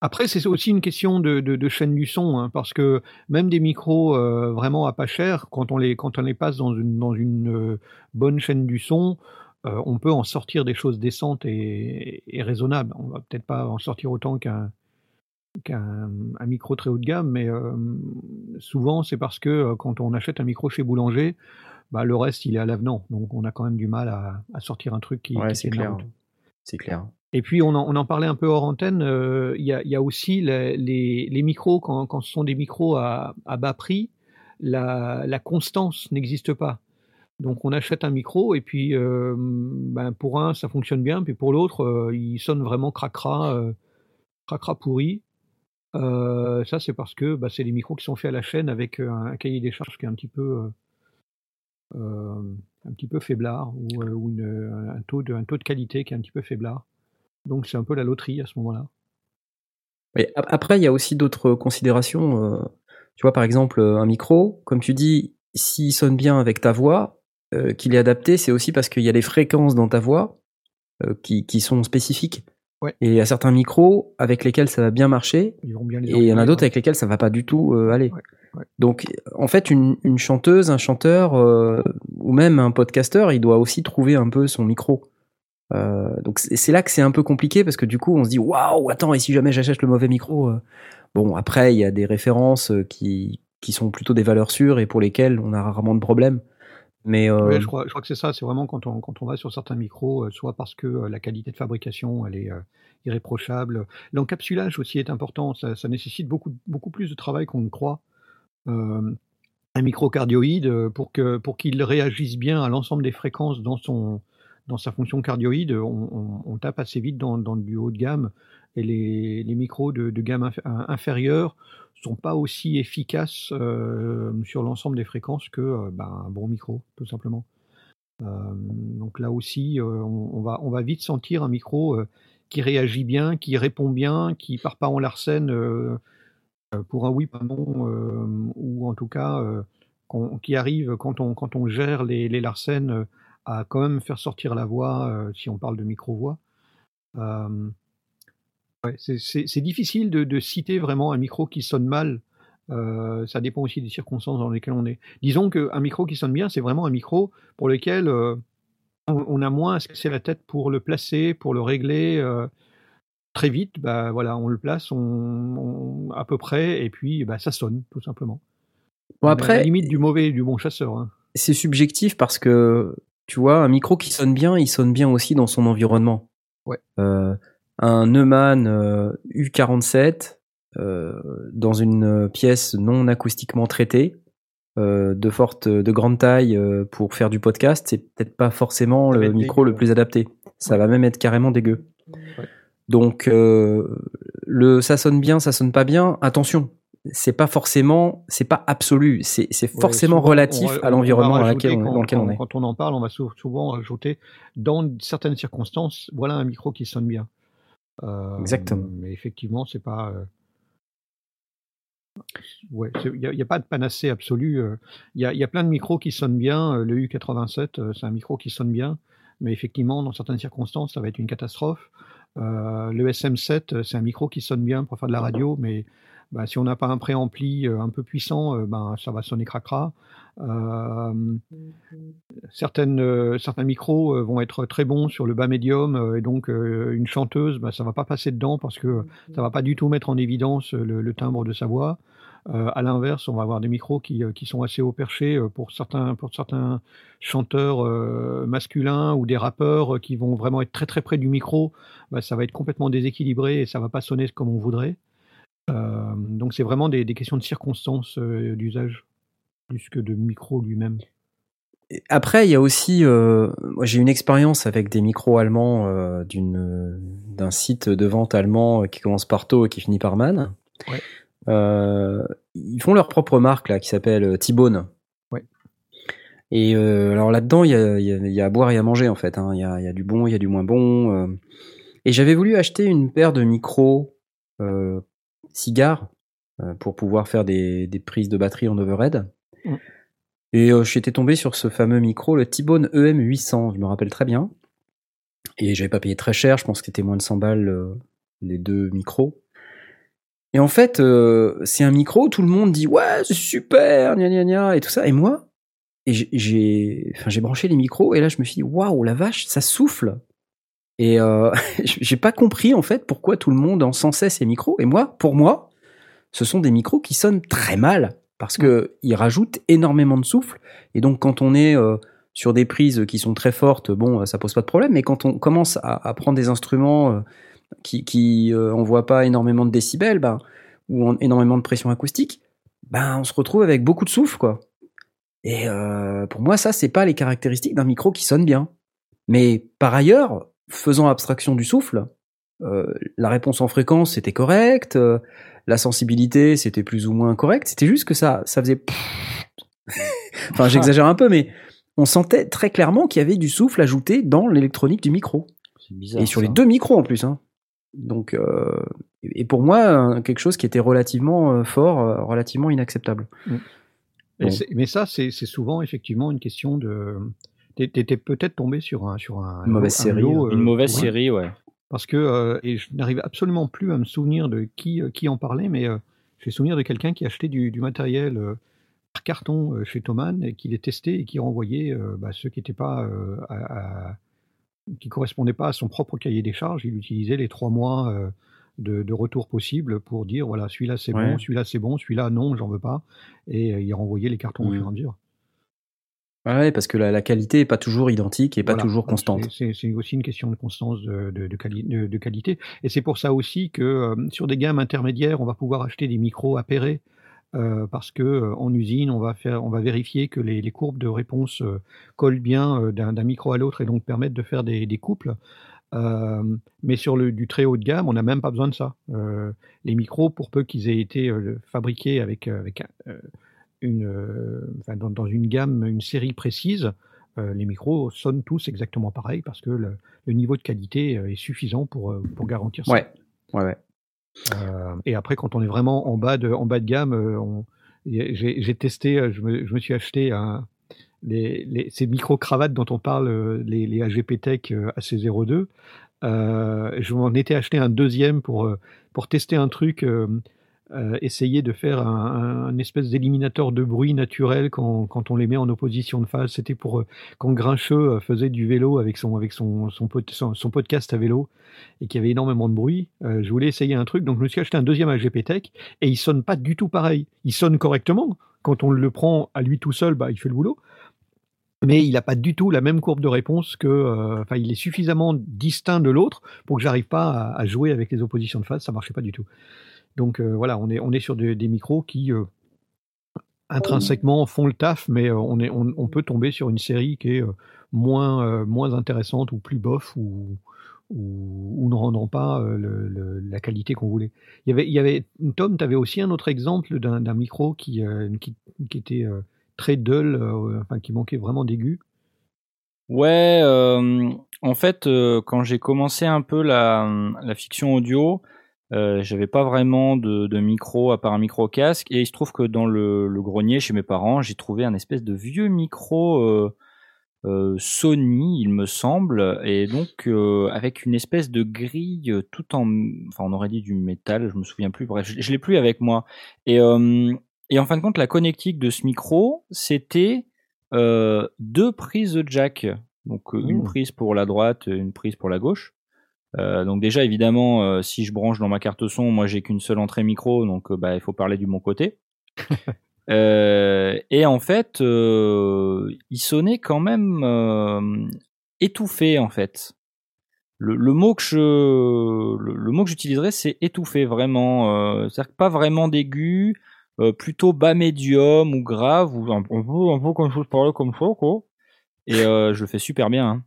après, c'est aussi une question de, chaîne du son, hein, parce que même des micros euh, vraiment à pas cher, quand on les, quand on les passe dans une, dans une euh, bonne chaîne du son, euh, on peut en sortir des choses décentes et, raisonnables. On va peut-être pas en sortir autant qu'un qu'un un micro très haut de gamme, mais euh, souvent c'est parce que euh, quand on achète un micro chez Boulanger, bah, le reste il est à l'avenant, donc on a quand même du mal à, à sortir un truc qui, Ouais, qui c'est clair. C'est clair. Et puis on en, on en parlait un peu hors antenne, euh, il y, a, il y a aussi les, les, les micros, quand, quand ce sont des micros à, à bas prix, la, la constance n'existe pas. Donc on achète un micro et puis euh, ben, pour un ça fonctionne bien, puis pour l'autre euh, il sonne vraiment cracra, euh, cracra pourri. Ça c'est parce que bah, c'est des micros qui sont faits à la chaîne avec un, cahier des charges qui est un petit peu un petit peu faiblard ou, euh, ou une- un, taux de, un taux de qualité qui est un petit peu faiblard. Donc c'est un peu la loterie à ce moment-là. Après, il y a aussi d'autres considérations. euh, tu vois, par exemple, euh, un micro, comme tu dis, s'il sonne bien avec ta voix, euh, qu'il est adapté, c'est aussi parce qu'il y a des fréquences dans ta voix euh, qui, qui sont spécifiques. Ouais. Et il y a certains micros avec lesquels ça va bien marcher, Ils vont bien les et il y en a d'autres avec lesquels ça va pas du tout euh, aller. Ouais, Donc, en fait, une, chanteuse, un chanteur, euh, ou même un podcasteur, il doit aussi trouver un peu son micro. Euh, donc c'est là que c'est un peu compliqué parce que du coup on se dit waouh attends et si jamais j'achète le mauvais micro euh bon après il y a des références qui qui sont plutôt des valeurs sûres et pour lesquelles on a rarement de problème mais je crois, que c'est ça. C'est vraiment quand on, quand on va sur certains micros, soit parce que la qualité de fabrication elle est irréprochable. L'encapsulage aussi est important. Ça, ça nécessite beaucoup, beaucoup plus de travail qu'on ne croit. Euh, un microcardioïde, euh, pour que pour qu'il réagisse bien à l'ensemble des fréquences dans son dans sa fonction cardioïde, on, tape assez vite dans, dans du haut de gamme. Et les, les micros de, gamme inf- inférieure sont pas aussi efficaces euh, sur l'ensemble des fréquences que euh, ben, un bon micro, tout simplement. Euh, donc là aussi, euh, on, va, on va vite sentir un micro euh, qui réagit bien, qui répond bien, qui part pas en euh, euh, pour un oui, pas euh, ou en tout cas euh, qui arrive quand on, quand on gère les, larcènes euh, à quand même faire sortir la voix, euh, si on parle de micro-voix. Euh, c'est- difficile de, citer vraiment un micro qui sonne mal. Euh, ça dépend aussi des circonstances dans lesquelles on est. Disons qu'un micro qui sonne bien, c'est vraiment un micro pour lequel euh, on, a moins à se casser la tête pour le placer, pour le régler. euh, très vite, bah, voilà, on le place on, on- à peu près, et puis bah, ça sonne, tout simplement. bon, À la après limite du mauvais et du bon chasseur. hein. c'est subjectif parce que tu vois un micro qui sonne bien il sonne bien aussi dans son environnement Ouais. Euh, un Neumann euh, U47 euh, dans une pièce non acoustiquement traitée euh, de forte de grande taille euh, pour faire du podcast c'est peut-être pas forcément Ça le micro dégueu. le plus adapté ça va même être carrément dégueu Ouais. Donc euh, le ça sonne bien ça sonne pas bien attention c'est pas forcément c'est pas absolu c'est Ouais, forcément souvent, relatif on- on- à l'environnement dans lequel on- est quand on en parle, on va sou- souvent rajouter dans certaines circonstances, voilà un micro qui sonne bien. Euh, Exactement. Mais effectivement, c'est pas. euh, ouais, il n'y a, il y a pas de panacée absolue. Il y a, il y a plein de micros qui sonnent bien. Le U87, euh, c'est un micro qui sonne bien, mais effectivement, dans certaines circonstances, ça va être une catastrophe. Euh, le SM7, euh, c'est un micro qui sonne bien pour faire de la radio, mais bah, si on n'a pas un préampli euh, un peu puissant, ben, ça va sonner cracra. Certaines, certains micros vont être très bons sur le bas médium, et donc une chanteuse, bah, ça va pas passer dedans parce que ça va pas du tout mettre en évidence le timbre de sa voix. Euh, à l'inverse, on va avoir des micros qui, euh, qui sont assez haut perchés euh, pour certains, pour certains chanteurs masculins ou des rappeurs qui vont vraiment être très très près du micro. Bah, ça va être complètement déséquilibré et ça va pas sonner comme on voudrait. Euh, donc c'est vraiment des, des questions de circonstances euh, d'usage plus que de micro lui-même. Après, il y a aussi, euh, j'ai une expérience avec des micros allemands d'une d'un site de vente allemand qui commence par To et qui finit par Man. Ouais. Euh, ils font leur propre marque là qui s'appelle euh, T-Bone. Ouais. Et euh, alors là-dedans, il y a, il y, a, il y a à boire et à manger en fait. hein. Il y, a, il y a du bon, il y a du moins bon. Et j'avais voulu acheter une paire de micros cigares pour pouvoir faire des, des prises de batterie en overhead. Et euh, j'étais tombé sur ce fameux micro, le T-Bone EM800, je me rappelle très bien. Et j'avais pas payé très cher, je pense que c'était moins de 100 balles euh, les deux micros. Et en fait, euh, c'est un micro, tout le monde dit ouais, c'est super, gna gna gna, et tout ça. Et moi, et j'ai- j'ai enfin, j'ai branché les micros, et là je me suis dit waouh, la vache, ça souffle. Et euh, j'ai pas compris en fait pourquoi tout le monde encensait ces micros. Et moi, pour moi, ce sont des micros qui sonnent très mal parce que ils rajoutent énormément de souffle. Et donc quand on est euh, sur des prises qui sont très fortes, bon, ça pose pas de problème. Mais quand on commence à, à prendre des instruments euh, qui, qui euh, pas énormément de décibels, ben, ou en- énormément de pression acoustique, ben on se retrouve avec beaucoup de souffle, quoi. Et euh, pour moi, ça, c'est pas les caractéristiques d'un micro qui sonne bien. Mais par ailleurs, faisant abstraction du souffle, euh, la réponse en fréquence c'était correcte, euh, la sensibilité c'était plus ou moins correct. C'était juste que ça, ça faisait. enfin, j'exagère un peu, mais on sentait très clairement qu'il y avait du souffle ajouté dans l'électronique du micro. C'est bizarre. Et sur ça. les deux micros en plus. Hein. Donc, euh, et pour moi, quelque chose qui était relativement euh, fort, euh, relativement inacceptable. Bon. c'est- Mais ça, c'est souvent effectivement une question de. T'es t'es peut-être tombé sur un sur un Une mauvaise un série, lot, Une euh, mauvaise ouais. série, ouais. Parce que, euh, et je n'arrive absolument plus à me souvenir de qui, euh, qui en parlait, mais euh, j'ai souvenir de quelqu'un qui achetait du, du matériel euh, par carton euh, chez Thomann et qui les testait et qui renvoyait euh, bah, ceux qui étaient pas euh, à- à- qui correspondaient pas à son propre cahier des charges. Il utilisait les trois mois euh, de, de retour possible pour dire voilà, celui-là c'est Ouais. bon, celui-là c'est bon, celui-là non, j'en veux pas. Et euh, il renvoyait les cartons au Mhm. fur et à mesure. Ouais, parce que la, la qualité est pas toujours identique et pas Voilà. toujours constante. C'est- aussi une question de constance de, de- de quali- de- de qualité. Et c'est pour ça aussi que euh, sur des gammes intermédiaires, on va pouvoir acheter des micros appairés. Euh, parce que euh, en usine, on va faire, on va vérifier que les, courbes de réponse euh, collent bien d'un micro à l'autre et donc permettent de faire des, couples. Mais sur le du très haut de gamme, on n'a même pas besoin de ça. Les micros, pour peu qu'ils aient été fabriqués avec, avec une, enfin, dans, dans une gamme, une série précise, les micros sonnent tous exactement pareil parce que le, niveau de qualité est suffisant pour, pour garantir ça. Ouais, ouais, ouais. Euh, et après, quand on est vraiment en bas de, en bas de gamme, euh, j'ai testé, euh, je me, je me suis acheté ces micro-cravates dont on parle, les, les AGP Tech euh, AC02. Euh, je m'en étais acheté un deuxième pour, pour tester un truc, euh, essayer de faire un, espèce d'éliminateur de bruit naturel quand, quand on les met en opposition de phase. C'était pour euh, quand Grincheux euh, faisait du vélo avec son, avec son, son, pod- son- son podcast à vélo et qu'il y avait énormément de bruit. Je voulais essayer un truc, donc je me suis acheté un deuxième AGP Tech et il sonne pas du tout pareil. Il sonne correctement. Quand on le prend à lui tout seul, bah, il fait le boulot. Mais il n'a pas du tout la même courbe de réponse que. il est suffisamment distinct de l'autre pour que j'arrive pas à, à jouer avec les oppositions de phase. Ça marchait pas du tout. Donc euh, voilà, on est, on est sur des, des micros qui euh, intrinsèquement font le taf, mais euh, on, est, on, on peut tomber sur une série qui est moins, moins intéressante ou plus bof ou, ou, ou ne rendant pas le- le- la qualité qu'on voulait. Il y avait, il y avait Tom, tu avais aussi un autre exemple d'un micro qui, qui, qui était très dull, enfin qui manquait vraiment d'aigu. Ouais, en fait, quand j'ai commencé un peu la, la fiction audio, Euh, J'avais pas vraiment de, de micro à part un micro casque et il se trouve que dans le, le grenier chez mes parents, j'ai trouvé un espèce de vieux micro euh, euh, Sony, il me semble, et donc avec une espèce de grille tout en, enfin on aurait dit du métal, je me souviens plus. Bref, je, je l'ai plus avec moi. Et et en fin de compte, la connectique de ce micro, c'était deux prises de jack. Donc une Mmh. prise pour la droite, une prise pour la gauche. Euh, donc déjà évidemment, euh, si je branche dans ma carte son, moi j'ai qu'une seule entrée micro, donc euh, bah, il faut parler du bon côté. Et en fait, il sonnait quand même étouffé en fait. Le, le mot que je, le, le mot que j'utiliserais, c'est étouffé vraiment. C'est-à-dire pas vraiment d'aigu, plutôt bas médium ou grave ou un, peu un peu comme je parlais comme ça quoi. Et euh, je le fais super bien. hein.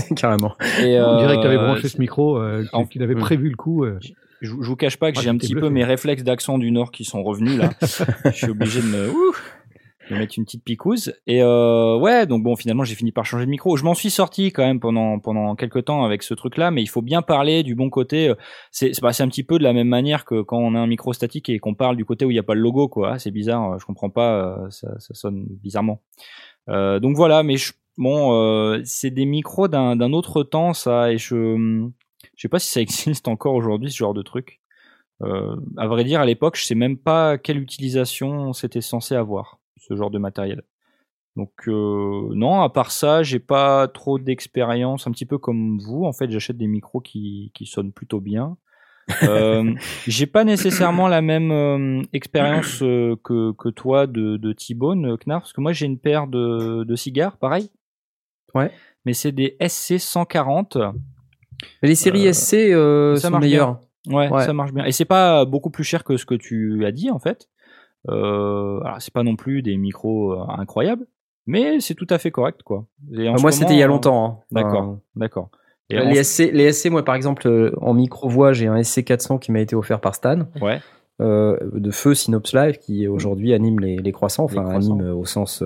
Carrément. Et, On dirait que tu avais euh, branché ce micro, euh, en- qu'il avait prévu le coup. euh. je, je vous cache pas que Ah, j'ai un petit peu mes réflexes d'accent du Nord qui sont revenus là. je suis obligé de me, ouh, de mettre une petite picouse. Et euh, ouais, donc bon, finalement, j'ai fini par changer de micro. Je m'en suis sorti quand même pendant pendant quelques temps avec ce truc-là, mais il faut bien parler du bon côté. C'est c'est bah, c'est un petit peu de la même manière que quand on a un micro statique et qu'on parle du côté où il n'y a pas le logo, quoi. C'est bizarre, je comprends pas, euh, ça, ça sonne bizarrement. Euh, donc voilà, mais je, bon, euh, c'est des micros d'un d'un autre temps, ça, et je je sais pas si ça existe encore aujourd'hui ce genre de truc. Euh, à vrai dire, à l'époque, je sais même pas quelle utilisation c'était censé avoir ce genre de matériel. Donc euh, non, à part ça, j'ai pas trop d'expérience. Un petit peu comme vous, en fait, j'achète des micros qui qui sonnent plutôt bien. Euh, j'ai pas nécessairement la même euh, expérience que que toi de de T-Bone, Knarf, parce que moi j'ai une paire de de cigares, pareil. Ouais. Mais c'est des SC 140. Mais les séries Euh, SC euh, ça sont marche meilleures. Ouais, Ouais. ça marche bien. Et c'est pas beaucoup plus cher que ce que tu as dit en fait. Euh, alors c'est pas non plus des micros euh, incroyables, mais c'est tout à fait correct quoi. Et en Ah, moi, c'était il y a longtemps. hein. D'accord, d'accord. Les, SC, les SC, moi, par exemple, en micro-voix, j'ai un SC400 qui m'a été offert par Stan, ouais, euh, de feu Synops Live, qui aujourd'hui anime les, les croissants, Les enfin, croissants. anime au sens.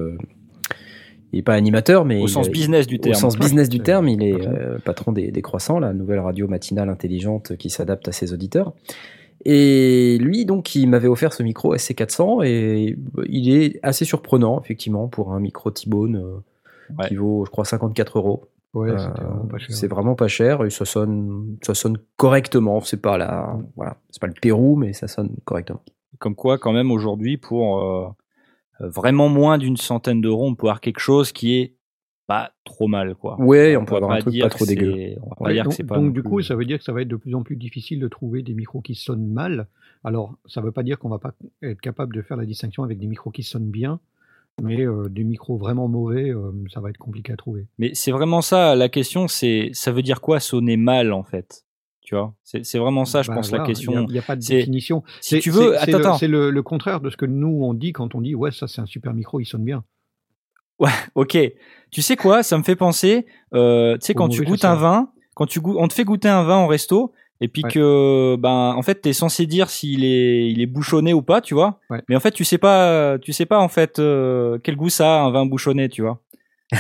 Il n'est pas animateur, mais. au il- sens business du Au terme. sens business du terme, il est Patron. euh, patron des, des croissants, la nouvelle radio matinale intelligente qui s'adapte à ses auditeurs. Et lui, donc, il m'avait offert ce micro SC400 et il est assez surprenant, effectivement, pour un micro T-Bone euh, Ouais. qui vaut, je crois, 54 euros. Ouais, Euh, c'était vraiment pas cher. c'est vraiment pas cher et ça sonne, ça sonne correctement. C'est pas la, voilà, c'est pas le Pérou, mais ça sonne correctement. Comme quoi, quand même aujourd'hui, pour euh, vraiment moins d'une centaine d'euros, on peut avoir quelque chose qui est pas trop mal quoi. Ouais, on peut avoir un truc pas trop dégueu. c'est- On va pas Ouais, dire donc que c'est pas. donc non du plus- coup, ça veut dire que ça va être de plus en plus difficile de trouver des micros qui sonnent mal. Alors, ça ne veut pas dire qu'on va pas être capable de faire la distinction avec des micros qui sonnent bien, mais euh, des micros vraiment mauvais, euh, ça va être compliqué à trouver. Mais c'est vraiment ça, la question, c'est ça veut dire quoi sonner mal en fait? Tu vois C'est vraiment ça, je Bah, pense, voilà, la question. Il n'y a, pas de définition. Si tu veux, c'est attends, le-. C'est le, le contraire de ce que nous on dit quand on dit ouais ça c'est un super micro, il sonne bien. Ok. Tu sais quoi Ça me fait penser. Euh, tu sais quand tu goûtes un vin, quand tu goûtes, on te fait goûter un vin en resto, et puis Ouais. que ben en fait t'es censé dire s'il est il est bouchonné ou pas, tu vois. Ouais. Mais en fait tu sais pas tu sais pas en fait euh, quel goût ça a un vin bouchonné, tu vois.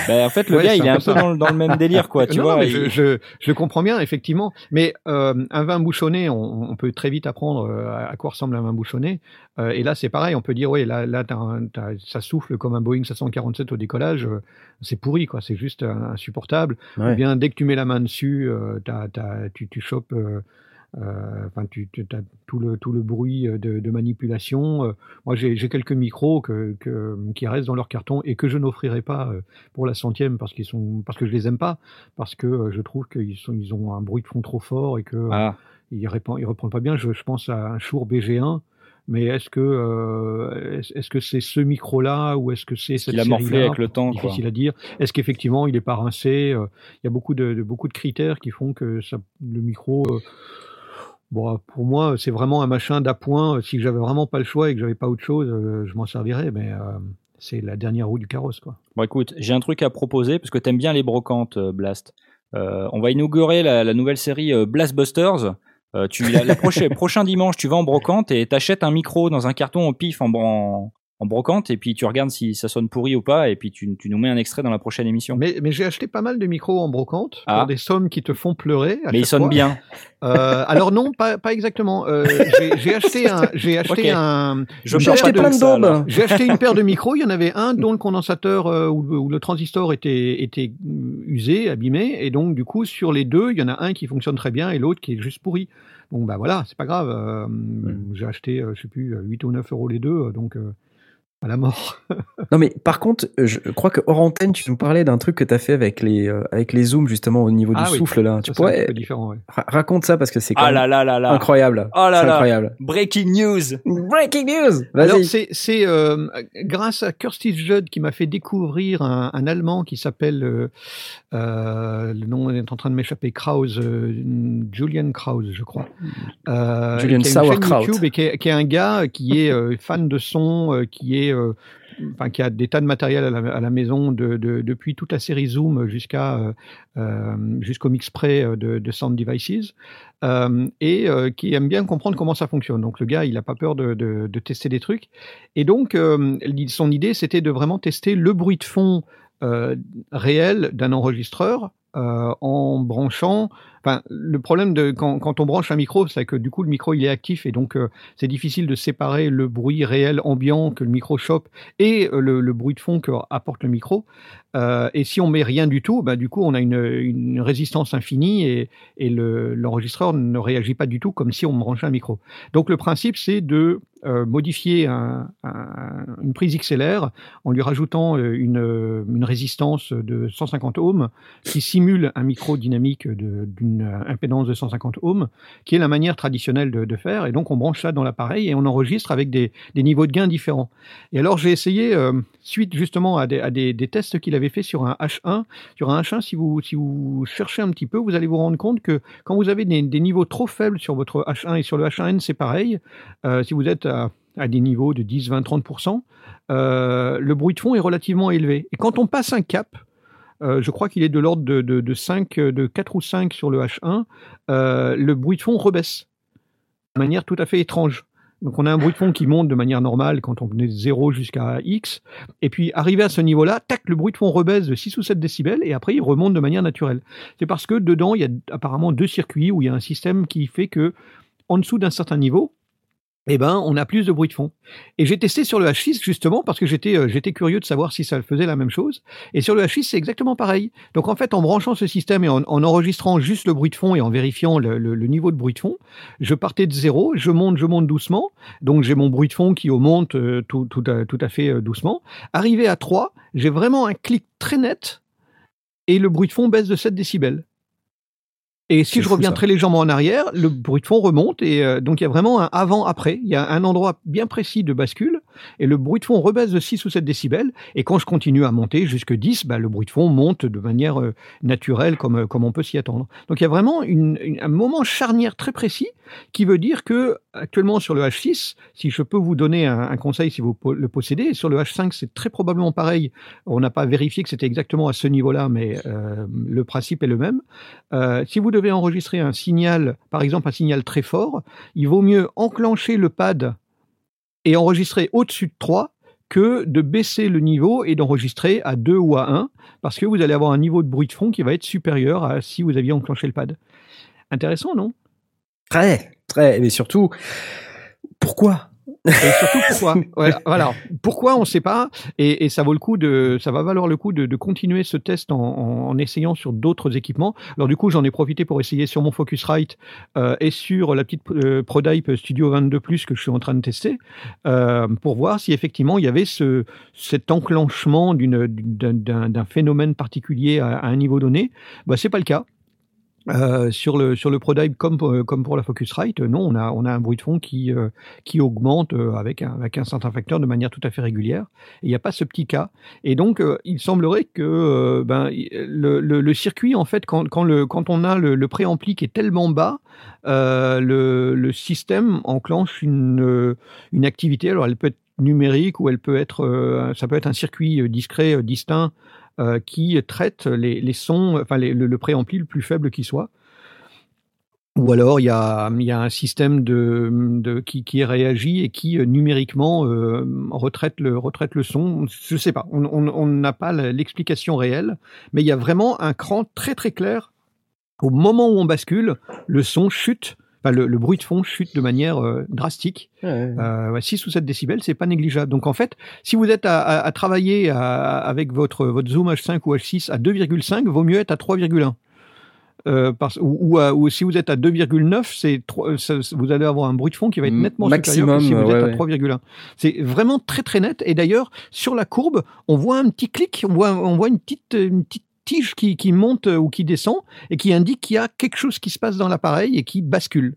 Ben, en fait le Ouais, gars il est un un peu dans, le- dans le même délire quoi, tu Non, vois. mais il- je, je, je comprends bien, effectivement. Mais euh, un vin bouchonné, on, on peut très vite apprendre euh, à quoi ressemble un vin bouchonné. Euh, et là, c'est pareil, on peut dire, oui, là, là t'as un- t'as- ça souffle comme un Boeing 747 au décollage. euh, c'est pourri, quoi. C'est juste insupportable. Ouais. Ou bien, dès que tu mets la main dessus, euh, t'as- t'as- tu, tu chopes. Euh, euh, Enfin, tu, tu as tout le tout le bruit euh, de, de manipulation. Euh, moi, j'ai quelques micros que, que- qui restent dans leur carton et que je n'offrirai pas euh, pour la centième parce qu'ils sont parce que je les aime pas parce que euh, je trouve qu'ils sont ils ont un bruit de fond trop fort et que euh, Ah, ils ils reprennent pas bien. Je, je pense à un Shure BG1. Mais est-ce que euh, est-ce que c'est ce micro-là ou est-ce que c'est cette il a morflé avec le temps quoi? difficile à dire. Est-ce qu'effectivement il est pas rincé? Euh, Il y a beaucoup de, de- beaucoup de critères qui font que ça, le micro. euh, bon, pour moi, c'est vraiment un machin d'appoint. Si j'avais vraiment pas le choix et que j'avais pas autre chose, euh, je m'en servirais. Mais euh, c'est la dernière roue du carrosse, quoi. Bon, écoute, j'ai un truc à proposer parce que t'aimes bien les brocantes, euh, Blast. Euh, on va inaugurer la, la nouvelle série Blastbusters. Euh, tu, la, la prochaine, prochain dimanche, tu vas en brocante et t'achètes un micro dans un carton au pif en, en, en brocante et puis tu regardes si ça sonne pourri ou pas et puis tu, tu nous mets un extrait dans la prochaine émission. Mais, mais j'ai acheté pas mal de micros en brocante Ah. pour des sommes qui te font pleurer. à Mais ils sonnent bien. Euh, alors non, pas, pas exactement. Euh, j'ai- acheté un, j'ai acheté un, Je J'ai acheté plein de. J'ai acheté une paire de micros. Il y en avait un dont le condensateur euh, ou, le, ou le transistor était, était usé, abîmé. Et donc, du coup, sur les deux, il y en a un qui fonctionne très bien et l'autre qui est juste pourri. Bon, bah voilà, c'est pas grave. euh, J'ai acheté, euh, je sais plus, 8 ou 9 euros les deux. Donc, euh, à la mort. Non mais par contre, je crois que hors antenne, tu nous parlais d'un truc que tu as fait avec les euh, avec les zooms justement au niveau Ah du oui. souffle là. Ça, Tu c'est un petit pourrais peu différent, ouais. ra- raconte ça parce que c'est quand Ah même là là là là. incroyable. Oh là C'est là. incroyable. Breaking news. Breaking news. Alors Vas-y. c'est c'est euh, grâce à Kirsty Judd qui m'a fait découvrir un, un Allemand qui s'appelle euh, euh, le nom est en train de m'échapper Krause euh, Julian Krause je crois euh, Julian Sauerkraut. YouTube et qui est, qui est un gars qui est euh, fan de son euh, qui est euh, Enfin, qui a des tas de matériel à la, maison de, de- depuis toute la série Zoom jusqu'à euh, euh, jusqu'au mix près de, Sound Devices et qui aime bien comprendre comment ça fonctionne. Donc le gars, il n'a pas peur de, tester des trucs. Et donc son idée, c'était de vraiment tester le bruit de fond réel d'un enregistreur en branchant. Enfin, le problème de quand, on branche un micro, c'est que du coup le micro il est actif et donc euh, c'est difficile de séparer le bruit réel ambiant que le micro chope et euh, le, bruit de fond que apporte le micro. Euh, et si on met rien du tout, bah, du coup on a une, résistance infinie et, et le- l'enregistreur ne réagit pas du tout comme si on branchait un micro. Donc le principe c'est de modifier un- un- une prise XLR en lui rajoutant une, une résistance de 150 ohms qui simule un micro dynamique de- d'une impédance de 150 ohms, qui est la manière traditionnelle de, faire. Et donc on branche ça dans l'appareil et on enregistre avec des, niveaux de gain différents. Et alors j'ai essayé, euh, suite justement à des, tests qu'il avait fait sur un H1, sur un H1, si vous, si vous cherchez un petit peu, vous allez vous rendre compte que quand vous avez des, niveaux trop faibles sur votre H1 et sur le H1N, c'est pareil. Euh, si vous êtes à, des niveaux de 10, 20, 30%, euh, le bruit de fond est relativement élevé. Et quand on passe un cap, euh, je crois qu'il est de l'ordre de, de, de 5, de 4 ou 5 sur le H1, euh, le bruit de fond rebaisse de manière tout à fait étrange. Donc on a un bruit de fond qui monte de manière normale quand on est de 0 jusqu'à X, et puis arrivé à ce niveau-là, tac, le bruit de fond rebaisse de 6 ou 7 décibels, et après il remonte de manière naturelle. C'est parce que dedans, il y a apparemment deux circuits où il y a un système qui fait que, en dessous d'un certain niveau, eh ben, on a plus de bruit de fond. Et j'ai testé sur le H6 justement parce que j'étais euh, j'étais curieux de savoir si ça faisait la même chose. Et sur le H6, c'est exactement pareil. Donc en fait, en branchant ce système et en, en enregistrant juste le bruit de fond et en vérifiant le, niveau de bruit de fond, je partais de zéro, je monte, je monte doucement. Donc j'ai mon bruit de fond qui augmente euh, tout, tout, à, tout à fait euh, doucement. Arrivé à 3, j'ai vraiment un clic très net et le bruit de fond baisse de 7 décibels. Et si je reviens ça. très légèrement en arrière, le bruit de fond remonte et euh, donc il y a vraiment un avant-après. Il y a un endroit bien précis de bascule et le bruit de fond rebaisse de 6 ou 7 décibels. Et quand je continue à monter jusque 10, bah, le bruit de fond monte de manière euh, naturelle comme, euh, comme on peut s'y attendre. Donc il y a vraiment une- une- un moment charnière très précis qui veut dire que actuellement sur le H6, si je peux vous donner un, un conseil si vous le possédez, sur le H5 c'est très probablement pareil. On n'a pas vérifié que c'était exactement à ce niveau-là, mais euh, le principe est le même. Si vous devez enregistrer un signal, par exemple un signal très fort, il vaut mieux enclencher le pad et enregistrer au-dessus de 3 que de baisser le niveau et d'enregistrer à 2 ou à 1, parce que vous allez avoir un niveau de bruit de fond qui va être supérieur à si vous aviez enclenché le pad. Intéressant, non? Très, très. Mais surtout, pourquoi? Et surtout pourquoi voilà, voilà. Pourquoi on ne sait pas et, et ça vaut le coup de ça va valoir le coup de, de continuer ce test en, essayant sur d'autres équipements. Alors du coup j'en ai profité pour essayer sur mon Focusrite euh, et sur la petite euh, ProDype Studio 22 Plus que je suis en train de tester euh, pour voir si effectivement il y avait ce cet enclenchement d'une d'un d'un phénomène particulier à, à un niveau donné. Bah c'est pas le cas. Euh, sur le sur le ProDype comme pour- comme pour la Focusrite, non, on a on a un bruit de fond qui euh, qui augmente euh, avec un, avec un certain facteur de manière tout à fait régulière. Il n'y a pas ce petit cas. Et donc, euh, il semblerait que euh, ben, le, le, circuit, en fait, quand, quand, le, quand on a le, le préampli qui est tellement bas, euh, le, le système enclenche une, euh, une activité. Alors, elle peut être numérique ou elle peut être, euh, ça peut être un circuit euh, discret, euh, distinct, euh, qui traite les, sons, enfin le, préampli le plus faible qui soit. Ou alors il y a, y a un système de, qui, qui réagit et qui euh, numériquement euh, retraite le retraite le son. Je sais pas, on n'a pas l'explication réelle, mais il y a vraiment un cran très très clair. Au moment où on bascule, le son chute, enfin, le, le bruit de fond chute de manière euh, drastique. Euh, ouais, 6 ou 7 décibels, c'est pas négligeable. Donc en fait, si vous êtes à, à- à travailler à- avec votre, votre Zoom H5 ou H6 à 2,5, vaut mieux être à 3,1. Euh, parce, ou, ou, à- ou si vous êtes à 2,9, c'est trois- euh, ça- vous allez avoir un bruit de fond qui va être nettement maximum, supérieur que si vous êtes ouais. à 3,1. C'est vraiment très très net. Et d'ailleurs, sur la courbe, on voit un petit clic, on voit, on voit une petite, une petite tige qui, qui monte euh, ou qui descend et qui indique qu'il y a quelque chose qui se passe dans l'appareil et qui bascule.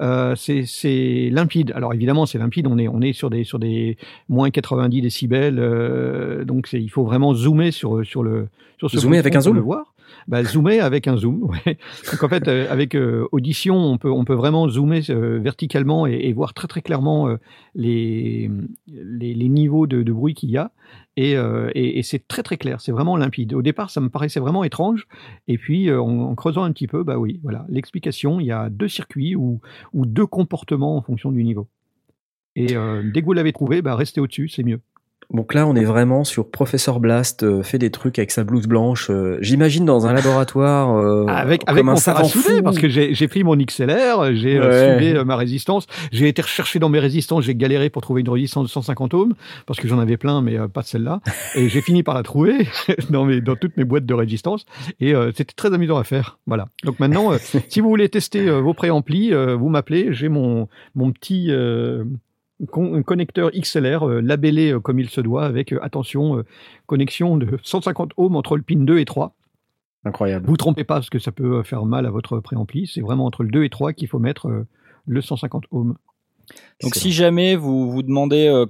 Euh, c'est limpide. Alors évidemment, c'est limpide. On est on est sur des sur des moins 90 décibels. euh, donc il faut vraiment zoomer sur sur le sur ce Zoomer avec un zoom? le voir. Bah, zoomer avec un zoom. Ouais. Donc en fait, euh, avec audition, on peut on peut vraiment zoomer verticalement et, et voir très très clairement les, les les niveaux de, de bruit qu'il y a. Et, euh, et, c'est très très clair. C'est vraiment limpide. Au départ, ça me paraissait vraiment étrange. Et puis euh, en, creusant un petit peu, bah oui, voilà, l'explication. Il y a deux circuits ou ou deux comportements en fonction du niveau. Et euh, dès que vous l'avez trouvé, bah, restez au-dessus, c'est mieux. Donc là, on est vraiment sur Professeur Blast euh, fait des trucs avec sa blouse blanche. euh, J'imagine dans un laboratoire euh, avec comme avec un savant fou. parce que j'ai pris mon XLR, j'ai euh, Ouais. soudé euh, ma résistance, j'ai été recherché dans mes résistances, j'ai galéré pour trouver une résistance de 150 ohms, parce que j'en avais plein, mais euh, pas celle-là. Et j'ai fini par la trouver dans, mes, dans toutes mes boîtes de résistance, et euh, c'était très amusant à faire. Voilà. Donc maintenant, euh, si vous voulez tester vos préamplis, euh, vous m'appelez, j'ai mon, mon petit... con- connecteur XLR euh, labellé euh, comme il se doit avec euh, attention euh, connexion de 150 ohms entre le pin 2 et 3 Incroyable. vous trompez pas parce que ça peut faire mal à votre préampli. C'est vraiment entre le 2 et 3 qu'il faut mettre euh, le 150 ohms. Donc si jamais vous vous demandez euh,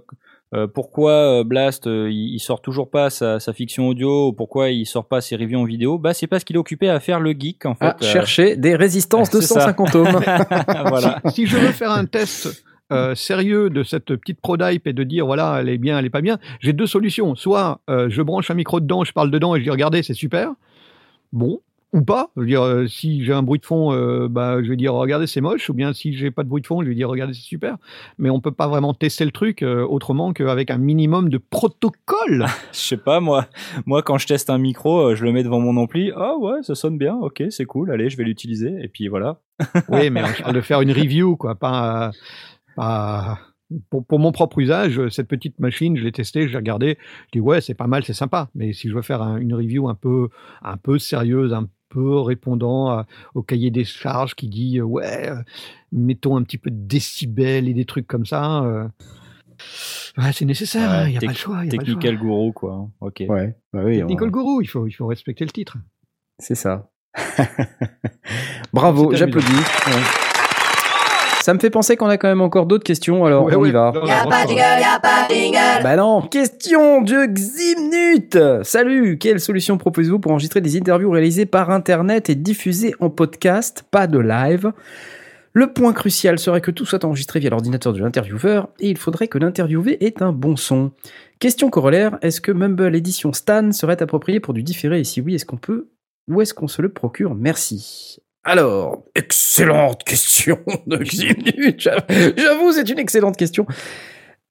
euh, pourquoi euh, Blast euh, il, il sort toujours pas sa, sa fiction audio ou pourquoi il sort pas ses reviews en vidéo, bah c'est parce qu'il est occupé à faire le geek en fait. Euh, chercher des résistances de c'est ça. 150 ohms. voilà. Si, si je veux faire un test euh, sérieux de cette petite ProDype et de dire voilà elle est bien, elle est pas bien, j'ai deux solutions. Soit euh, je branche un micro dedans, je parle dedans et je dis regardez c'est super. Bon. Ou pas, je veux dire, euh, si j'ai un bruit de fond, euh, bah, je vais dire regardez c'est moche, ou bien si j'ai pas de bruit de fond, je vais dire regardez c'est super. Mais on peut pas vraiment tester le truc euh, autrement qu'avec un minimum de protocole. Je sais pas moi, moi quand je teste un micro, je le mets devant mon ampli. Ah ouais, ça sonne bien. Ok, c'est cool. Allez, je vais l'utiliser. Et puis voilà. Oui, mais on parle de faire une review, quoi, pas, pas- pour, pour mon propre usage, cette petite machine, je l'ai testée, je l'ai regardée, je dis ouais, c'est pas mal, c'est sympa. Mais si je veux faire un- une review un peu, un peu sérieuse, un peu répondant à- au cahier des charges qui dit euh, ouais, euh, mettons un petit peu de décibels et des trucs comme ça. euh, ouais, c'est nécessaire, Ouais, il n'y a tec- pas le choix. y a pas le choix. Technical guru quoi. Ok. Ouais, bah oui, on- Nicole Gourou, il faut, il faut respecter le titre. c'est ça. Bravo, j'applaudis. Ça me fait penser qu'on a quand même encore d'autres questions, alors Ouais, on y va. Y'a non, pas jingle, y'a pas de jingle. Bah non, question de Ximnut Salut, quelle solution proposez-vous pour enregistrer des interviews réalisées par Internet et diffusées en podcast, pas de live? Le point crucial serait que tout soit enregistré via l'ordinateur de l'intervieweur et il faudrait que l'interviewé ait un bon son. Question corollaire, est-ce que Mumble Edition Stan serait approprié pour du différé? Et si oui, est-ce qu'on peut ou est-ce qu'on se le procure? Merci. Alors, excellente question de J'avoue, c'est une excellente question.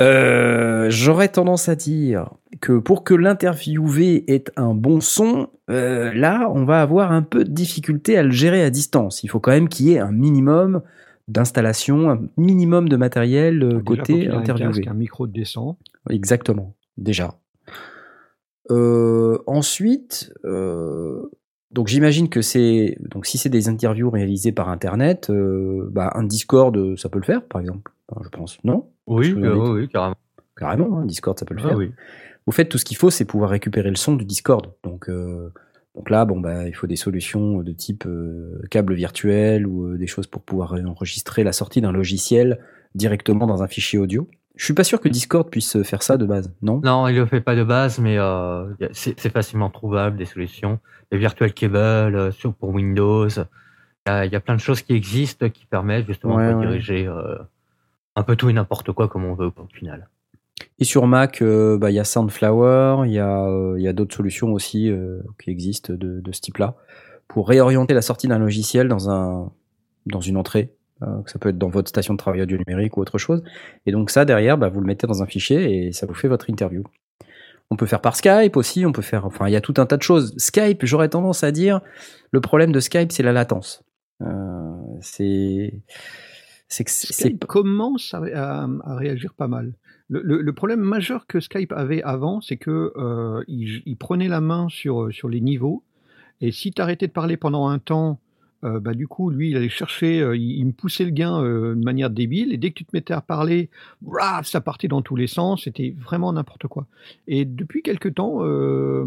Euh, J'aurais tendance à dire que pour que l'interviewé ait un bon son, euh, là, on va avoir un peu de difficulté à le gérer à distance. Il faut quand même qu'il y ait un minimum d'installation, un minimum de matériel euh, côté un interviewé. casque, un micro décent. Exactement, déjà. Ensuite, donc j'imagine que c'est donc si c'est des interviews réalisées par internet, euh, bah, un Discord, euh, ça peut le faire, par exemple. Enfin, je pense, non? Oui, euh, oui, carrément. Carrément, hein, Discord, ça peut le Ah faire. oui. Au fait, tout ce qu'il faut, c'est pouvoir récupérer le son du Discord. Donc, euh, donc là, bon, bah, il faut des solutions de type câble virtuel ou des choses pour pouvoir enregistrer la sortie d'un logiciel directement dans un fichier audio. Je suis pas sûr que Discord puisse faire ça de base, non? Non, il le fait pas de base, mais euh, c'est facilement trouvable des solutions. Les virtual cables euh, sur pour Windows. Il y, a- il y a plein de choses qui existent qui permettent justement Ouais, de ouais. diriger euh, un peu tout et n'importe quoi comme on veut au final. Et sur Mac, euh, bah, il y a Soundflower, il y a, euh, il y a d'autres solutions aussi euh, qui existent de, de ce type-là pour réorienter la sortie d'un logiciel dans un dans une entrée. Euh, ça peut être dans votre station de travail audio numérique ou autre chose. Et donc ça, derrière, bah, vous le mettez dans un fichier et ça vous fait votre interview. On peut faire par Skype aussi, on peut faire, enfin, il y a tout un tas de choses. Skype, j'aurais tendance à dire, le problème de Skype, c'est la latence. Euh, c'est, que Skype commence à, réagir pas mal. Le, problème majeur que Skype avait avant, c'est que euh, prenait la main sur, sur les niveaux, et si tu arrêtais de parler pendant un temps, euh, bah, du coup, lui, il allait chercher, euh, il, me poussait le gain euh, de manière débile, et dès que tu te mettais à parler, braf, ça partait dans tous les sens, c'était vraiment n'importe quoi. Et depuis quelque temps, euh,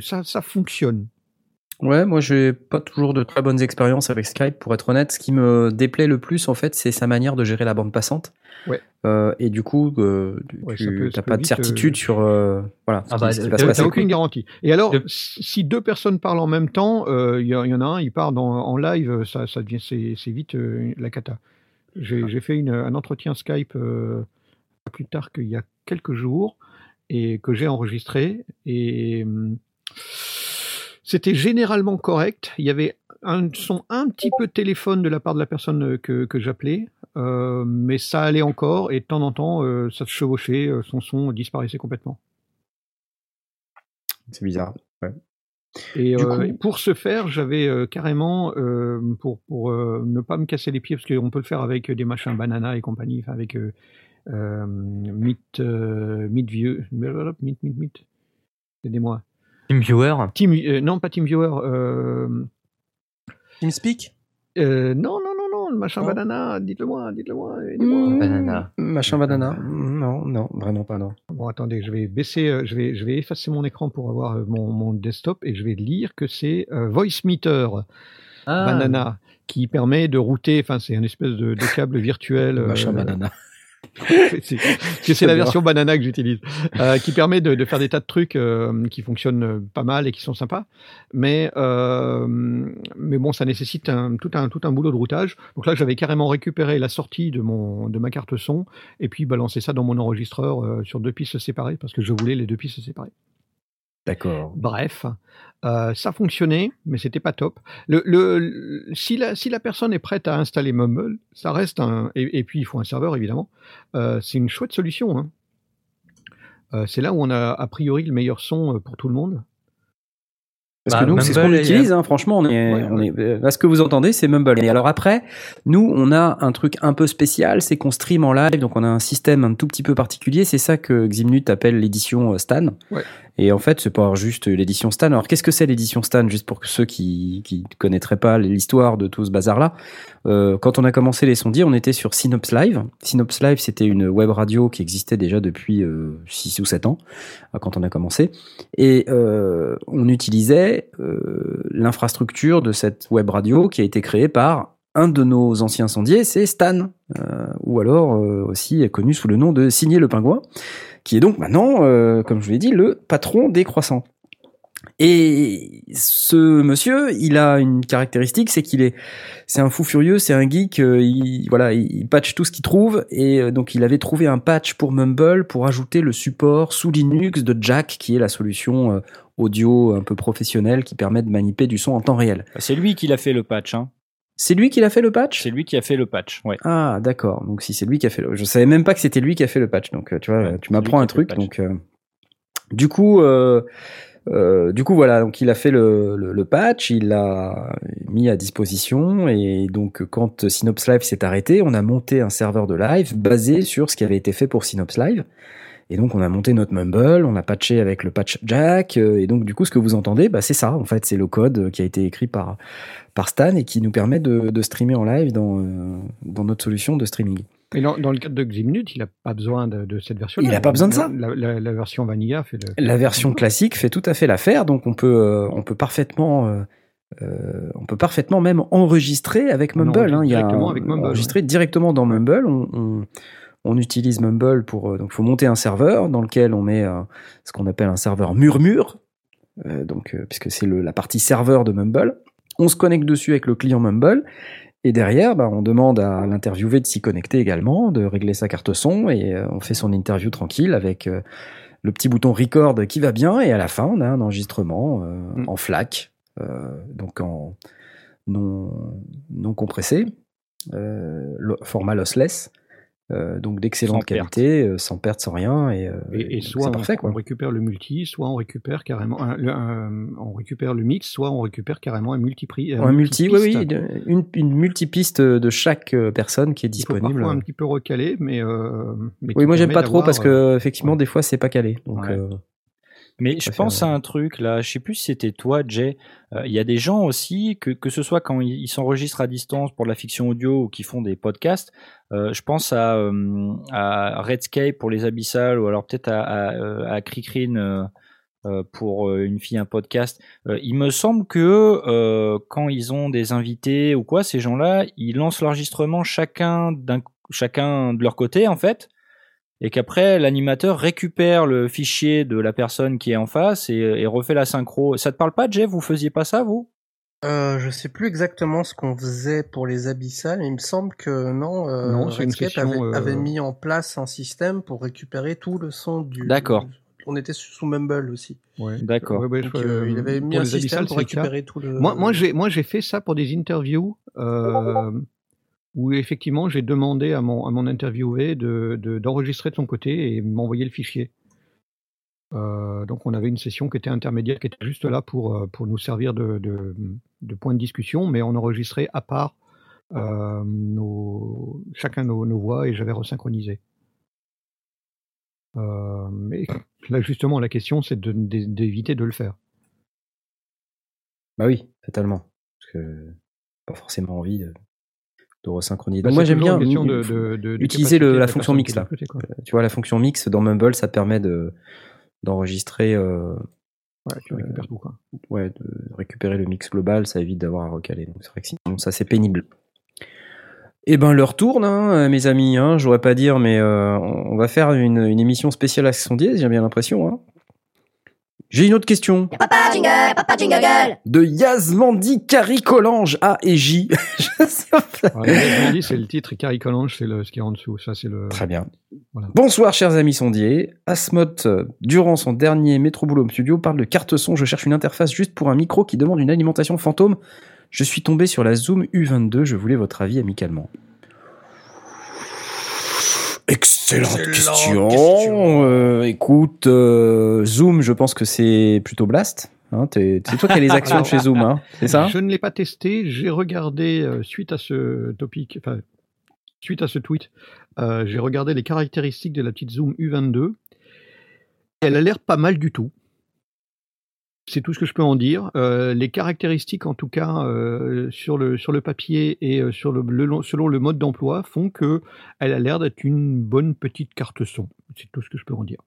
ça, ça fonctionne. Ouais, moi j'ai pas toujours de très bonnes expériences avec Skype pour être honnête. Ce qui me déplaît le plus en fait, c'est sa manière de gérer la bande passante. Ouais. Euh, et du coup, euh, Ouais, tu peut pas de vite, certitude euh, sur euh, voilà Ah bah, euh, t'as- aucune garantie. Et alors, De- si deux personnes parlent en même temps, euh, il y, a- il y en a un, il part dans, en live, ça, ça devient c'est vite euh, la cata. J'ai j'ai fait une- un entretien Skype euh, plus tard qu'il y a quelques jours et que j'ai enregistré et hum, c'était généralement correct. Il y avait un son un petit peu téléphone de la part de la personne que, que j'appelais, euh, mais ça allait encore et de temps en temps euh, ça se chevauchait, euh, son son disparaissait complètement. C'est bizarre. Et Du euh, coup- pour ce faire, j'avais euh, carrément, euh, pour, pour euh, ne pas me casser les pieds, parce qu'on peut le faire avec des machins banana et compagnie, avec euh, euh, Meet, euh, Meet View, Meet, Meet, Meet, aidez-moi. TeamViewer. Team, euh, non, pas TeamViewer, euh, TeamSpeak euh, non, non, non, non, le machin banana, dites-le moi, dites-le moi, aidez-moi. Mmh, Banana. Machin banana. Non, non, vraiment pas non. Bon, attendez, je vais baisser, euh, je vais, je vais effacer mon écran pour avoir euh, mon, mon desktop et je vais lire que c'est euh, Voice Meter. Ah, Banana, qui permet de router, enfin c'est un espèce de, de câble virtuel. euh, Machin banana. C'est- c'est que c'est la version banana que j'utilise, euh, qui permet de, de faire des tas de trucs euh, qui fonctionnent euh, pas mal et qui sont sympas. Mais, euh, mais bon, ça nécessite un, tout, un, tout un boulot de routage. Donc là, j'avais carrément récupéré la sortie de, mon, de ma carte son et puis balancé ça dans mon enregistreur sur deux pistes séparées parce que je voulais les deux pistes séparées. D'accord. Bref, euh, ça fonctionnait, mais c'était pas top. Le, le, le- si, la, si la personne est prête à installer Mumble, ça reste un. Et, et puis il faut un serveur évidemment. Euh, c'est une chouette solution. hein. Euh, c'est là où on a a priori le meilleur son pour tout le monde. Parce Bah, que nous, c'est ce qu'on et- utilise, hein, franchement, on est, Ouais, on ouais. est, euh, là, ce que vous entendez, c'est Mumble. Et alors après, nous, on a un truc un peu spécial, c'est qu'on stream en live, donc on a un système un tout petit peu particulier, c'est ça que Ximnut appelle l'édition Stan. Ouais. Et en fait, c'est pas juste l'édition Stan. Alors, qu'est-ce que c'est l'édition Stan, juste pour ceux qui, qui connaîtraient pas l'histoire de tout ce bazar-là? Euh, quand on a commencé les sondiers, on était sur Synops Live. Synops Live, c'était une web radio qui existait déjà depuis 6 ou 7 ans, euh, quand on a commencé. Et euh, on utilisait euh, l'infrastructure de cette web radio qui a été créée par un de nos anciens sondiers, c'est Stan, euh, ou alors euh, aussi connu sous le nom de Signé le Pingouin, qui est donc maintenant, euh, comme je vous l'ai dit, le patron des croissants. Et ce monsieur, il a une caractéristique, c'est qu'il est, c'est un fou furieux, c'est un geek. euh, il, voilà, il patch tout ce qu'il trouve, et euh, donc il avait trouvé un patch pour Mumble pour ajouter le support sous Linux de Jack, qui est la solution audio un peu professionnelle qui permet de manipuler du son en temps réel. Bah, C'est lui qui l'a fait le patch. Hein. C'est lui qui l'a fait le patch? C'est lui qui a fait le patch. Ouais. Ah, d'accord. Donc si c'est lui qui a fait le... Je savais même pas que c'était lui qui a fait le patch. Donc euh, tu vois, Ouais, tu m'apprends un truc. Donc euh, du coup, euh, euh, du coup voilà. Donc il a fait le, le, le patch, il l'a mis à disposition et donc quand Synops Live s'est arrêté, on a monté un serveur de live basé sur ce qui avait été fait pour Synops Live. Et donc on a monté notre Mumble, on a patché avec le patch Jack, euh, et donc du coup ce que vous entendez, bah, c'est ça en fait, c'est le code qui a été écrit par par Stan et qui nous permet de, de streamer en live dans euh, dans notre solution de streaming. Et dans, dans le cadre de Ximnut, il n'a pas besoin de, de cette version. Il a pas besoin de ça. La, la- la version Vanilla fait le. La version classique fait tout à fait l'affaire, donc on peut euh, on peut parfaitement euh, euh, on peut parfaitement même enregistrer avec Mumble. hein. Il y a avec Mumble, enregistrer directement dans Mumble. On, on, on utilise Mumble pour euh, donc faut monter un serveur dans lequel on met euh, ce qu'on appelle un serveur murmure, euh, donc puisque c'est la partie serveur de Mumble. On se connecte dessus avec le client Mumble. Et derrière, bah, on demande à l'interviewé de s'y connecter également, de régler sa carte son, et on fait son interview tranquille avec le petit bouton record qui va bien, et à la fin, on a un enregistrement euh, Mm. en FLAC, euh, donc en, non, non compressé, euh, format lossless. Euh, donc d'excellente perte. qualité, euh, sans perte, sans rien. Et, euh, Et, et soit on, parfait, quoi. on récupère le multi, soit on récupère carrément un- le, un- on récupère le mix, soit on récupère carrément un multi-prix. un multi, oui, oui, une, une multipiste de chaque personne qui est disponible. parfois un petit peu recalé, mais. euh, mais Oui, moi j'aime pas trop parce que effectivement ouais. des fois c'est pas calé. Donc Ouais. Mais je pense à un truc là, je sais plus si c'était toi, Jay. Euh, Il y a des gens aussi que que ce soit quand ils s'enregistrent à distance pour de la fiction audio ou qui font des podcasts. euh, je pense à euh, à Redscape pour les abyssales ou alors peut-être à à, euh, à Cricrin euh, pour une fille un podcast. Il me semble que euh, quand ils ont des invités ou quoi, ces gens-là, ils lancent l'enregistrement chacun d'un chacun de leur côté en fait et qu'après l'animateur récupère le fichier de la personne qui est en face et, et refait la synchro. Ça te parle pas, Jeff? Vous faisiez pas ça, vous? Euh, je sais plus exactement ce qu'on faisait pour les abyssales, mais il me semble que non, euh, Non, c'est une Redscape session, avait, euh, avait mis en place un système pour récupérer tout le son du. D'accord. On était sous Mumble aussi. ouais. D'accord. Ouais, ouais, euh, il avait mis pour un système abyssales, pour récupérer tout le. Moi, moi, j'ai, moi, j'ai fait ça pour des interviews euh, où effectivement j'ai demandé à mon, à mon interviewé de, de- d'enregistrer de son côté et m'envoyer le fichier. Euh, donc, on avait une session qui était intermédiaire, qui était juste là pour, euh, pour nous servir de, de, point de discussion, mais on enregistrait à part euh, nos, chacun nos, voix et j'avais resynchronisé. Mais là, justement, la question, c'est d'éviter de le faire. bah oui, totalement. Parce que pas forcément envie de, de resynchroniser. Bah, Donc moi c'est j'aime bien de, de- utiliser le- la fonction mix là. côté. Tu vois la fonction mix dans Mumble, ça permet de d'enregistrer, euh, Ouais, tu récupères tout, quoi. ouais, de récupérer le mix global, ça évite d'avoir à recaler. Donc c'est vrai que sinon ça c'est pénible. Eh ben l'heure tourne, hein, mes amis. Hein, J'aurais pas dire, mais euh, on va faire une, une émission spéciale à son dièse, j'ai bien l'impression. Hein. J'ai une autre question Papa jingle, papa jingle. de Yazmandi Caricolange A et J. Je sais pas. C'est le titre, et Caricolange, c'est le, ce qui est en dessous. Ça, c'est le. Très bien. Voilà. Bonsoir, chers amis sondiers. Asmot, euh, durant son dernier Métro Boulot Studio, parle de carte son. Je cherche une interface juste pour un micro qui demande une alimentation fantôme. Je suis tombé sur la Zoom U22. Je voulais votre avis amicalement. Excellente, Excellente question. question. Euh, écoute, euh, Zoom, je pense que c'est plutôt Blast. Hein, c'est toi qui as les actions Alors, chez Zoom, hein, c'est ça? Je ne l'ai pas testé. J'ai regardé, euh, suite à ce topic, enfin, suite à ce tweet, euh, j'ai regardé les caractéristiques de la petite Zoom U22. Elle a l'air pas mal du tout. C'est tout ce que je peux en dire. Euh, les caractéristiques, en tout cas, euh, sur, le, sur le papier et euh, sur le, le long- selon le mode d'emploi, font que elle a l'air d'être une bonne petite carte son. C'est tout ce que je peux en dire.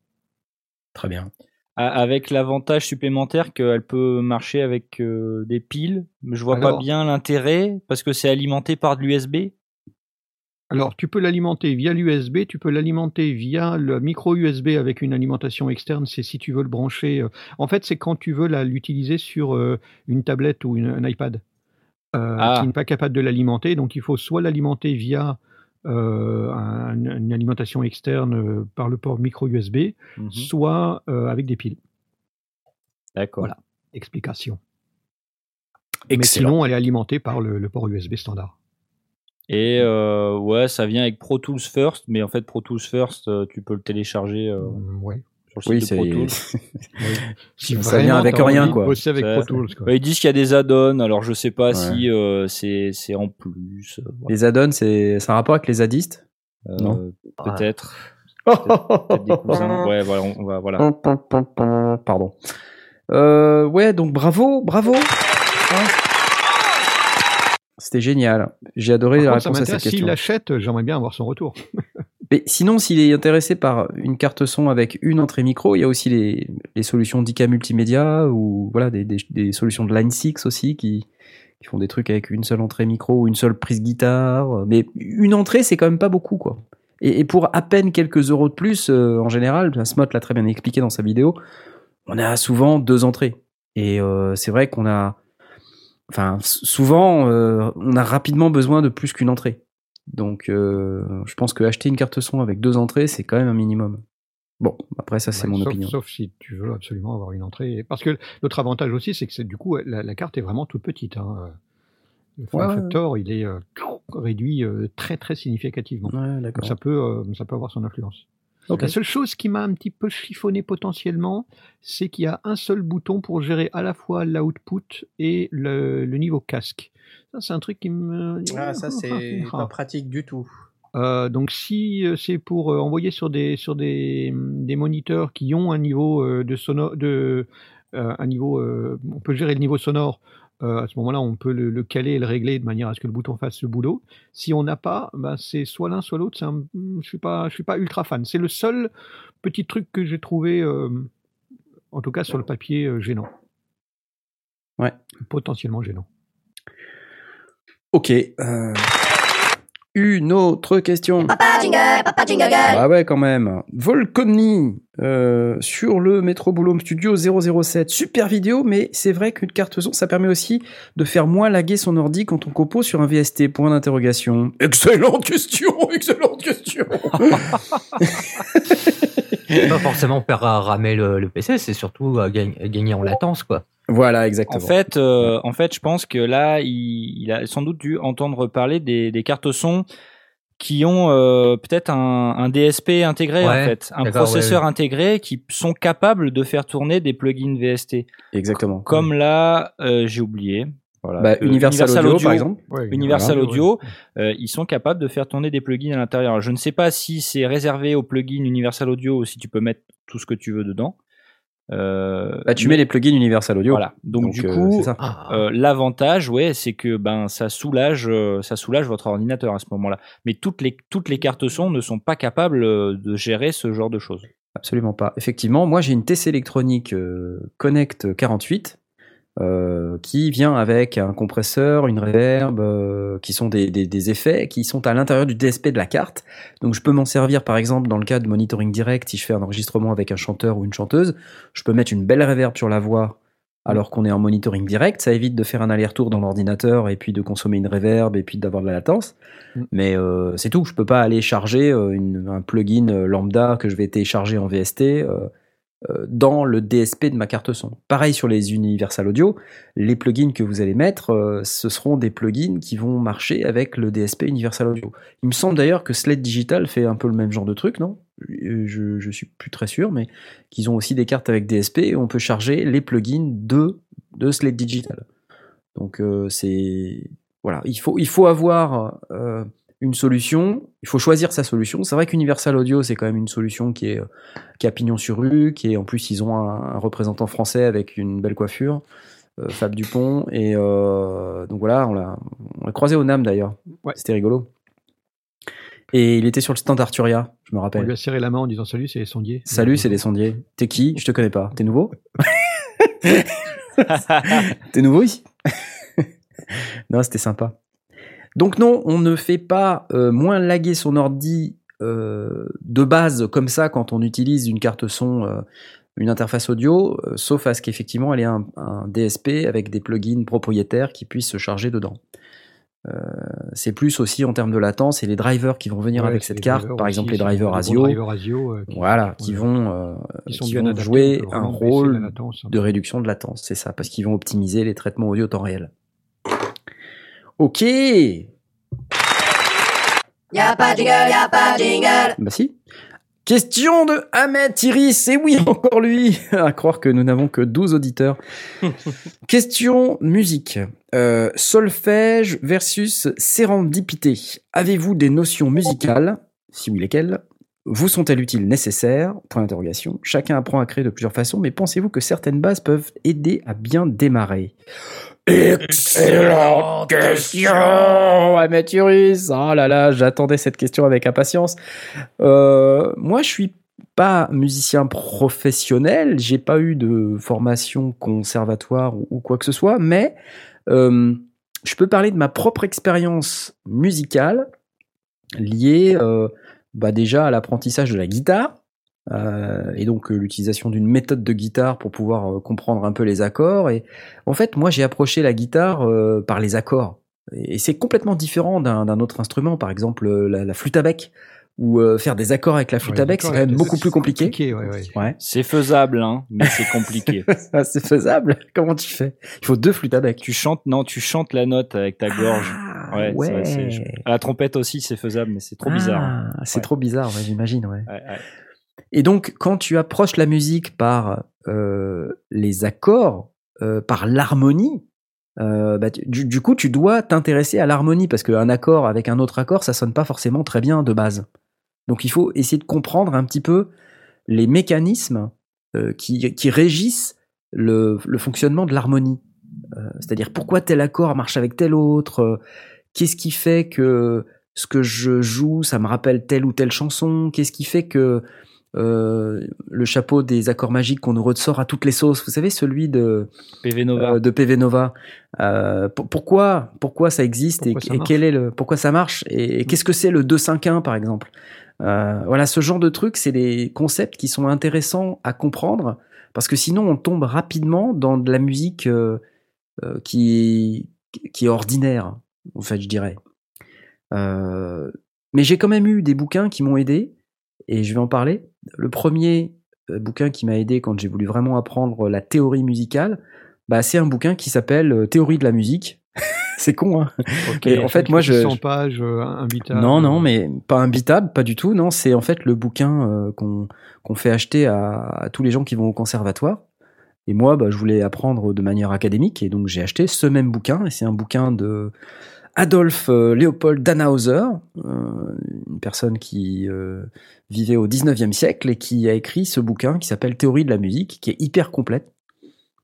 Très bien. Avec l'avantage supplémentaire qu'elle peut marcher avec des piles. Je vois Alors- pas bien l'intérêt parce que c'est alimenté par de l'USB. Alors, tu peux l'alimenter via l'USB, tu peux l'alimenter via le micro USB avec une alimentation externe, c'est si tu veux le brancher. euh, En fait, c'est quand tu veux l'utiliser sur euh, une tablette ou une- un iPad euh, Ah. qui n'est pas capable de l'alimenter. Donc, il faut soit l'alimenter via euh, un- une alimentation externe par le port micro USB, Mhm. soit euh, avec des piles. D'accord. Voilà. Explication. Mais sinon, elle est alimentée par le, le port USB standard. Et euh, ouais, ça vient avec Pro Tools First, mais en fait Pro Tools First, euh, tu peux le télécharger euh, Mm, ouais. sur le Oui, site de Pro Tools. c'est. Si Ça vient avec rien, quoi. bosser avec Ça- Pro Tools, quoi. Ouais, ils disent qu'il y a des add-ons, alors je sais pas Ouais. si euh, c'est c'est en plus. euh, voilà. Les add-ons, c'est un rapport avec les zadistes? Euh, Non. Peut-être. Peut-être des cousins. Ouais, voilà, on, on va voilà. Pardon. Euh, ouais, donc bravo, bravo. Hein C'était génial. J'ai adoré Par la contre, ça réponse à cette m'intéresse. S'il question. l'achète, j'aimerais bien avoir son retour. Mais sinon, s'il est intéressé par une carte son avec une entrée micro, il y a aussi les, les solutions d'IK multimédia ou voilà des, des, des solutions de Line 6 aussi qui, qui font des trucs avec une seule entrée micro ou une seule prise guitare. Mais une entrée, c'est quand même pas beaucoup quoi. Et, et pour à peine quelques euros de plus, euh, en général, Smot l'a très bien expliqué dans sa vidéo, on a souvent deux entrées. Et euh, c'est vrai qu'on a, enfin, souvent, euh, on a rapidement besoin de plus qu'une entrée. Donc, euh, je pense que acheter une carte son avec deux entrées, c'est quand même un minimum. Bon, après ça, c'est Ouais, mon sauf, opinion. sauf si tu veux absolument avoir une entrée. Parce que l'autre avantage aussi, c'est que du coup la, la carte est vraiment toute petite. hein. Le form Ouais, ouais, factor, il est euh, réduit euh, très très significativement. Donc d'accord. ça peut, euh, ça peut avoir son influence. Ok. La seule chose qui m'a un petit peu chiffonné potentiellement, c'est qu'il y a un seul bouton pour gérer à la fois l'output et le, le niveau casque. Ça, c'est un truc qui me. Ah, ça, c'est pas pratique du tout. Euh, donc si euh, c'est pour euh, envoyer sur des sur des, des moniteurs qui ont un niveau euh, de sonore de un niveau on peut gérer le niveau sonore euh, à ce moment-là on peut le, le caler et le régler de manière à ce que le bouton fasse ce boulot si on n'a pas ben, c'est soit l'un soit l'autre un- je suis pas je suis pas ultra fan c'est le seul petit truc que j'ai trouvé euh, en tout cas sur le papier euh, gênant Ouais. potentiellement gênant Ok. Une autre question. Papa jingle, papa jingle. Ah ouais, quand même. Volconi euh, sur le Metro Boulom Studio 007. Super vidéo, mais c'est vrai qu'une carte son, ça permet aussi de faire moins laguer son ordi quand on compose sur un VST. Point d'interrogation. Excellente question, excellente question. pas forcément faire ramer le, le PC, c'est surtout euh, gagne- gagner en latence, quoi. Voilà, exactement. En fait, euh, en fait, je pense que là, il, il a sans doute dû entendre parler des, des cartes son qui ont euh, peut-être un, un DSP intégré, Ouais, en fait, un processeur ouais, intégré qui sont capables de faire tourner des plugins VST. exactement. Comme là, euh, j'ai oublié. Voilà, Bah, Universal, Audio, par exemple. Ouais, Universal voilà. Audio, euh, ils sont capables de faire tourner des plugins à l'intérieur. Je ne sais pas si c'est réservé aux plugins Universal Audio ou si tu peux mettre tout ce que tu veux dedans. Euh, Bah, tu mais- mets les plugins Universal Audio. Voilà. Donc, du euh, coup. Ah, euh, l'avantage, ouais, c'est que ben ça soulage, euh, ça soulage votre ordinateur à ce moment-là. Mais toutes les toutes les cartes son ne sont pas capables de gérer ce genre de choses. Absolument pas. Effectivement, moi j'ai une TC électronique euh, Connect 48 euh, qui vient avec un compresseur, une reverb, euh, qui sont des, des- des effets qui sont à l'intérieur du DSP de la carte. Donc je peux m'en servir par exemple dans le cas de monitoring direct si je fais un enregistrement avec un chanteur ou une chanteuse. Je peux mettre une belle reverb sur la voix alors qu'on est en monitoring direct. Ça évite de faire un aller-retour dans l'ordinateur et puis de consommer une reverb et puis d'avoir de la latence. Mm. Mais euh, c'est tout. Je peux pas aller charger euh, une- un plugin euh, lambda que je vais télécharger en VST dans le DSP de ma carte son. Pareil sur les Universal Audio, les plugins que vous allez mettre, euh, ce seront des plugins qui vont marcher avec le DSP Universal Audio. Il me semble d'ailleurs que Sled Digital fait un peu le même genre de truc, non? Euh, je, je suis plus très sûr, mais qu'ils ont aussi des cartes avec DSP et on peut charger les plugins de, de Sled Digital. Donc euh, c'est voilà, il faut il faut avoir euh, une solution, il faut choisir sa solution. C'est vrai qu'Universal Audio c'est quand même une solution qui est qui a pignon sur rue, qui est en plus ils ont un, un représentant français avec une belle coiffure, euh, Fab Dupont et euh, donc voilà, on l'a on l'a croisé au Nam d'ailleurs. Ouais. C'était rigolo. Et il était sur le stand Arturia, je me On rappelle. lui a serré la main en disant salut, c'est les sondiers. Salut, c'est les sondiers. T'es qui? Je te connais pas. T'es nouveau? T'es nouveau ici? Non, c'était sympa. Donc non, on ne fait pas euh, moins laguer son ordi euh, de base comme ça quand on utilise une carte son, euh, une interface audio, euh, sauf à ce qu'effectivement elle ait un, un DSP avec des plugins propriétaires qui puissent se charger dedans. Euh, c'est plus aussi en termes de latence et les drivers qui vont venir Ouais, avec cette carte, par aussi, exemple les drivers ASIO, drivers ASIO, qui- voilà, qui vont, qui jouer un rôle de réduction de latence, c'est ça, parce qu'ils vont optimiser les traitements audio temps réel. Ok, Y'a pas de jingle, y'a pas de jingle. bah si. Question de Ahmed Iris, et oui, encore lui, à croire que nous n'avons que 12 auditeurs. Question musique. Euh, solfège versus sérendipité. Avez-vous des notions musicales? Si oui, lesquelles? Vous sont-elles utiles, nécessaires? Point d'interrogation. Chacun apprend à créer de plusieurs façons, mais pensez-vous que certaines bases peuvent aider à bien démarrer? Excellente question, Amaturus. Oh là là, j'attendais cette question avec impatience. Euh, moi, je suis pas musicien professionnel, j'ai pas eu de formation conservatoire ou, ou quoi que ce soit, mais euh, je peux parler de ma propre expérience musicale liée euh, bah déjà à l'apprentissage de la guitare. Euh, et donc euh, l'utilisation d'une méthode de guitare pour pouvoir euh, comprendre un peu les accords. Et en fait, moi, j'ai approché la guitare euh, par les accords. Et, et c'est complètement différent d'un d'un autre instrument, par exemple la, la flûte à bec ou euh, faire des accords avec la flûte Ouais, à bec, c'est quand même beaucoup plus compliqué. ouais, ouais. Ouais. C'est faisable, hein, mais c'est compliqué. C'est faisable. Comment tu fais? Il faut deux flûtes à bec. tu chantes, non, tu chantes la note avec ta gorge. Ah, Ouais, ouais. vrai, je- À la trompette aussi, c'est faisable, mais c'est trop bizarre. hein. Ah, c'est Ouais. trop bizarre, ouais, j'imagine. Ouais. Et donc, quand tu approches la musique par euh, les accords, euh, par l'harmonie, euh, bah, du, coup, tu dois t'intéresser à l'harmonie parce qu'un accord avec un autre accord, ça sonne pas forcément très bien de base. Donc, il faut essayer de comprendre un petit peu les mécanismes qui, régissent le, fonctionnement de l'harmonie. C'est-à-dire pourquoi tel accord marche avec tel autre, qu'est-ce qui fait que ce que je joue, ça me rappelle telle ou telle chanson, qu'est-ce qui fait que euh, le chapeau des accords magiques qu'on nous ressort à toutes les sauces, vous savez, celui de, PV Nova. euh, de PV Nova. Euh, pour- pourquoi, pourquoi ça existe Pourquoi et, ça et marche. quel est le, pourquoi ça marche et, et qu'est-ce que c'est le 2-5-1 par exemple? Euh, voilà, ce genre de trucs, c'est des concepts qui sont intéressants à comprendre parce que sinon on tombe rapidement dans de la musique euh, euh, qui, qui est ordinaire, en fait, je dirais. Euh, mais j'ai quand même eu des bouquins qui m'ont aidé et je vais en parler. Le premier euh, bouquin qui m'a aidé quand j'ai voulu vraiment apprendre la théorie musicale, bah, c'est un bouquin qui s'appelle euh, Théorie de la musique. c'est con, hein Ok, Et en fait, moi, je- 100 pages, euh, imbitable. Non, non, mais pas imbitable, pas du tout. Non, c'est en fait le bouquin euh, qu'on qu'on fait acheter à, à tous les gens qui vont au conservatoire. Et moi, bah, je voulais apprendre de manière académique, et donc j'ai acheté ce même bouquin. Et c'est un bouquin de Adolphe euh, Léopold Dannhauser, euh, une personne qui euh, vivait au 19e siècle et qui a écrit ce bouquin qui s'appelle Théorie de la musique, qui est hyper complète.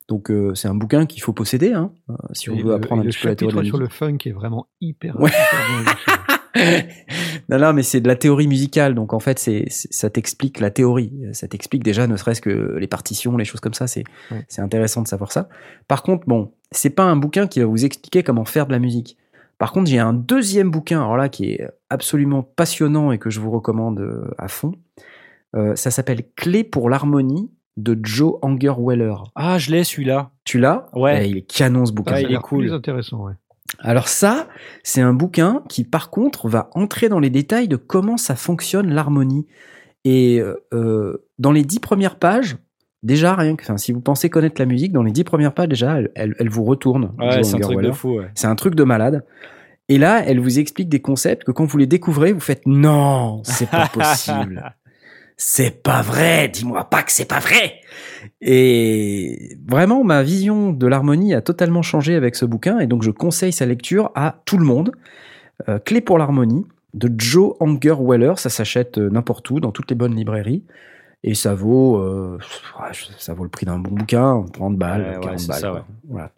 Donc euh, c'est un bouquin qu'il faut posséder hein, si on Et veut le- apprendre et un le petit peu la théorie musique. sur le funk est vraiment hyper, Ouais. hyper non, non, mais c'est de la théorie musicale, donc en fait, c'est, c'est- ça t'explique la théorie. Ça t'explique déjà, ne serait-ce que les partitions, les choses comme ça. C'est, Ouais. c'est intéressant de savoir ça. Par contre, bon, c'est pas un bouquin qui va vous expliquer comment faire de la musique. Par contre, j'ai un deuxième bouquin, alors là, qui est absolument passionnant et que je vous recommande euh, à fond. Euh, ça s'appelle Clé pour l'harmonie de Joe Angerweller. Ah, je l'ai celui-là. Tu l'as? Ouais. Eh, Il est canon ce bouquin. Ouais, Ça a il est cool. plus intéressant, ouais. Alors ça, c'est un bouquin qui par contre va entrer dans les détails de comment ça fonctionne l'harmonie. Et euh, dans les dix premières pages, déjà rien que, si vous pensez connaître la musique, dans les dix premières pages déjà, elle, elle, elle vous retourne. Ouais, c'est un truc de fou. Ouais. C'est un truc de malade. Et là, elle vous explique des concepts que quand vous les découvrez, vous faites non, c'est pas possible. C'est pas vrai, dis-moi pas que c'est pas vrai. Et vraiment, ma vision de l'harmonie a totalement changé avec ce bouquin, et donc je conseille sa lecture à tout le monde. Euh, Clé pour l'harmonie de Joe Angerweller, ça s'achète euh, n'importe où, dans toutes les bonnes librairies, et ça vaut, euh, ça vaut le prix d'un bon bouquin, 30 balles, Ouais, ouais, 40 c'est balles. ça, quoi. ouais. Voilà.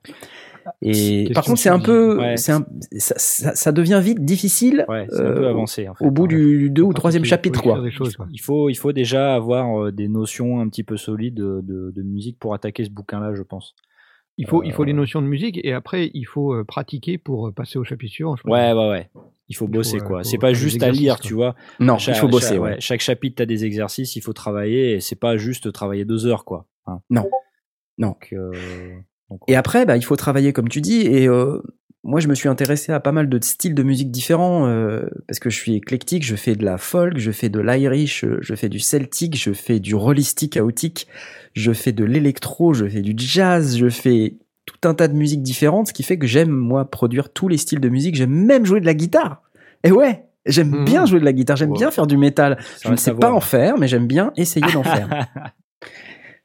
Et par contre, c'est un peu, ouais. c'est un, ça, ça- ça devient vite difficile Ouais, un peu Euh, avancé. En fait. au bout du deux ou troisième chapitre, quoi. Des choses, quoi. Il faut, il faut déjà avoir euh, des notions un petit peu solides de, de, de musique pour attaquer ce bouquin-là, je pense. Il faut, il faut les notions de musique et après, il faut pratiquer pour passer au chapitre suivant. je. Ouais, ouais, ouais. Il faut bosser, faut, quoi. C'est pas juste à lire, quoi. tu vois. Non, Chaque- il faut bosser, chaque, ouais. Chaque chapitre, t'as des exercices, il faut travailler, et c'est pas juste travailler deux heures, quoi. Hein. Non. Non. Donc, euh, donc, Et après, bah, il faut travailler comme tu dis. Et euh, moi, je me suis intéressé à pas mal de styles de musique différents euh, parce que je suis éclectique. Je fais de la folk, je fais de l'Irish, je fais du celtique, je fais du rollistique chaotique, je fais de l'électro, je fais du jazz, je fais tout un tas de musiques différentes, ce qui fait que j'aime moi produire tous les styles de musique. J'aime même jouer de la guitare. Et ouais. J'aime Mhm. bien jouer de la guitare, j'aime bien faire du métal. ça Je ne sais pas voir. en faire, mais j'aime bien essayer d'en faire.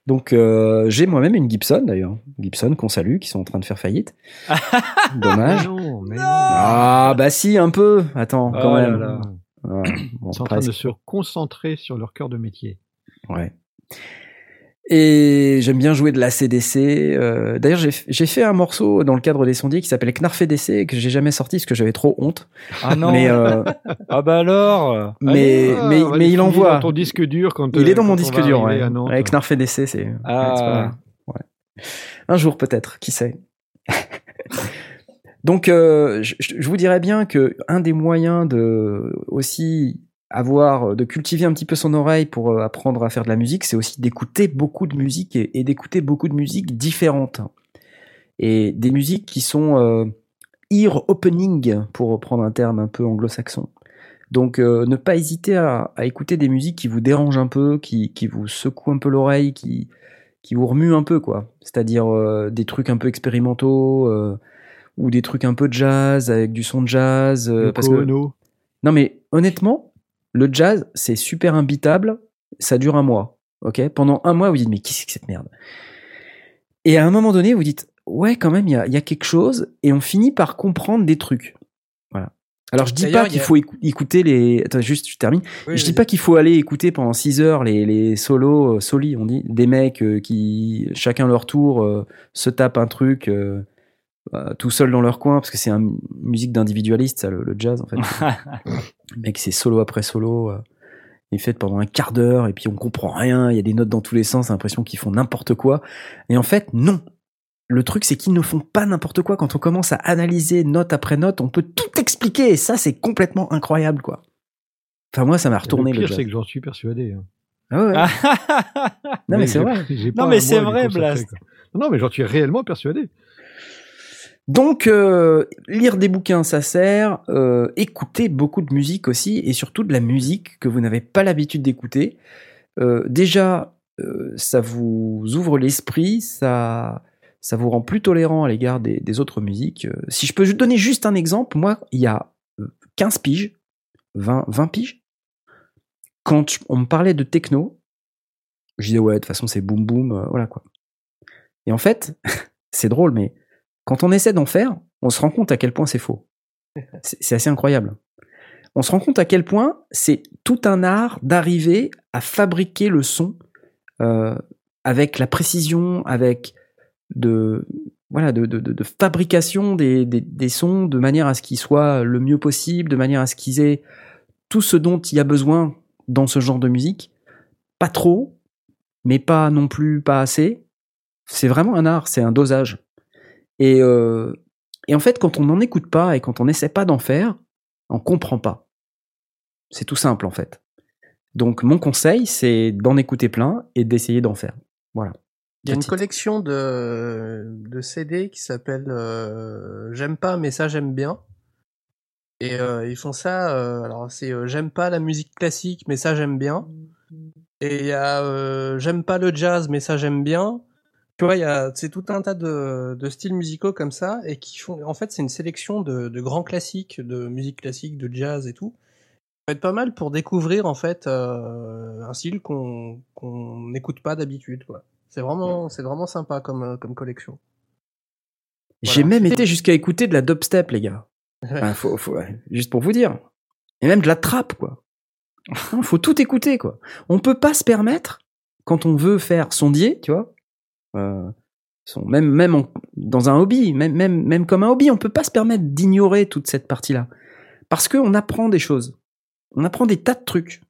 Donc euh, j'ai moi-même une Gibson d'ailleurs, Gibson qu'on salue, qui sont en train de faire faillite. Dommage. Non, mais non. Ah bah si un peu. Attends Oh quand même. là. Ouais, bon, Ils sont en train de se concentrer sur leur cœur de métier. Ouais. Et j'aime bien jouer de la CDC. euh, D'ailleurs, j'ai fait un morceau dans le cadre des sondiers qui s'appelle Knarf DC que j'ai jamais sorti parce que j'avais trop honte. Ah non. Mais euh, Ah bah alors. mais Ah, mais mais le il envoie. dans ton disque dur quand Il euh, est dans quand mon on disque dur, ouais. Avec Knarf DC, c'est. Ah. ouais. Un jour peut-être, qui sait. Donc, euh, je, je vous dirais bien que un des moyens de aussi avoir, de cultiver un petit peu son oreille pour euh, apprendre à faire de la musique, c'est aussi d'écouter beaucoup de musique et, et d'écouter beaucoup de musiques différentes. Et des musiques qui sont euh, ear opening, pour reprendre un terme un peu anglo-saxon. Donc euh, ne pas hésiter à, à écouter des musiques qui vous dérangent un peu, qui, qui vous secouent un peu l'oreille, qui, qui vous remuent un peu, quoi. C'est-à-dire euh, des trucs un peu expérimentaux euh, ou des trucs un peu jazz avec du son de jazz. euh, parce que non mais honnêtement, le jazz c'est super imbitable, ça dure un mois, ok? Pendant un mois vous dites mais qu'est-ce que c'est que cette merde? Et à un moment donné vous dites ouais quand même il y a, il y a quelque chose et on finit par comprendre des trucs. Voilà. Alors je dis pas qu'il a- faut écou- écouter les. Attends juste je termine. Oui, je dis pas qu'il faut aller écouter pendant 6 heures les, les solos, euh, solis, on dit, des mecs euh, qui, chacun leur tour, euh, se tapent un truc euh, tout seul dans leur coin, parce que c'est une musique d'individualiste, ça, le, le jazz, en fait. le mec, c'est solo après solo, euh, il est fait pendant un quart d'heure, et puis on comprend rien, il y a des notes dans tous les sens, l'impression qu'ils font n'importe quoi. Et en fait, non. Le truc, c'est qu'ils ne font pas n'importe quoi. Quand on commence à analyser note après note, on peut tout expliquer, et ça, c'est complètement incroyable, quoi. Enfin, moi, ça m'a retourné le le pire, jazz. c'est que j'en suis persuadé. hein. Ah ouais, ouais. non, mais c'est j'ai- vrai. j'ai Non, mais c'est vrai, Blast. quoi. Non, mais j'en suis réellement persuadé. Donc, euh, lire des bouquins, ça sert. Euh, écouter beaucoup de musique aussi, et surtout de la musique que vous n'avez pas l'habitude d'écouter. Euh, déjà, ça vous ouvre l'esprit, ça, vous rend plus tolérant à l'égard des, autres musiques. Si je peux donner juste un exemple, moi, il y a euh, 15 piges, 20, 20 piges, quand on me parlait de techno, je disais ouais, de toute façon c'est boum boum, voilà quoi. Et en fait, c'est drôle, mais quand on essaie d'en faire, on se rend compte à quel point c'est faux. C'est assez incroyable. On se rend compte à quel point c'est tout un art d'arriver à fabriquer le son euh, avec la précision, avec de voilà de, de, de- de fabrication des, des, des sons de manière à ce qu'ils soient le mieux possible, de manière à ce qu'ils aient tout ce dont il y a besoin dans ce genre de musique. Pas trop, mais pas non plus pas assez. C'est vraiment un art, c'est un dosage. Et, euh, et en fait, quand on n'en écoute pas et quand on n'essaie pas d'en faire, on comprend pas. C'est tout simple en fait. Donc mon conseil, c'est d'en écouter plein et d'essayer d'en faire. Voilà. Il y a une collection de, de CD qui s'appelle euh, J'aime pas mais ça j'aime bien. Et euh, ils font ça, euh, alors c'est J'aime pas la musique classique mais ça j'aime bien. Et il y a J'aime pas le jazz mais ça j'aime bien. Tu vois, il y a c'est tout un tas de, de styles musicaux comme ça et qui font en fait c'est une sélection de, de grands classiques de musique classique, de jazz et tout. Ça peut être pas mal pour découvrir en fait euh, un style qu'on qu'on n'écoute pas d'habitude. C'est vraiment, c'est vraiment sympa comme, euh, comme collection. J'ai même été jusqu'à écouter de la dubstep, les gars. Enfin, faut, faut- juste pour vous dire. Et même de la trappe, quoi. Faut tout écouter, quoi. On peut pas se permettre, quand on veut faire sondier, tu vois, euh, son, même, même dans un hobby, même, comme un hobby, on peut pas se permettre d'ignorer toute cette partie-là. Parce qu'on apprend des choses. On apprend des tas de trucs.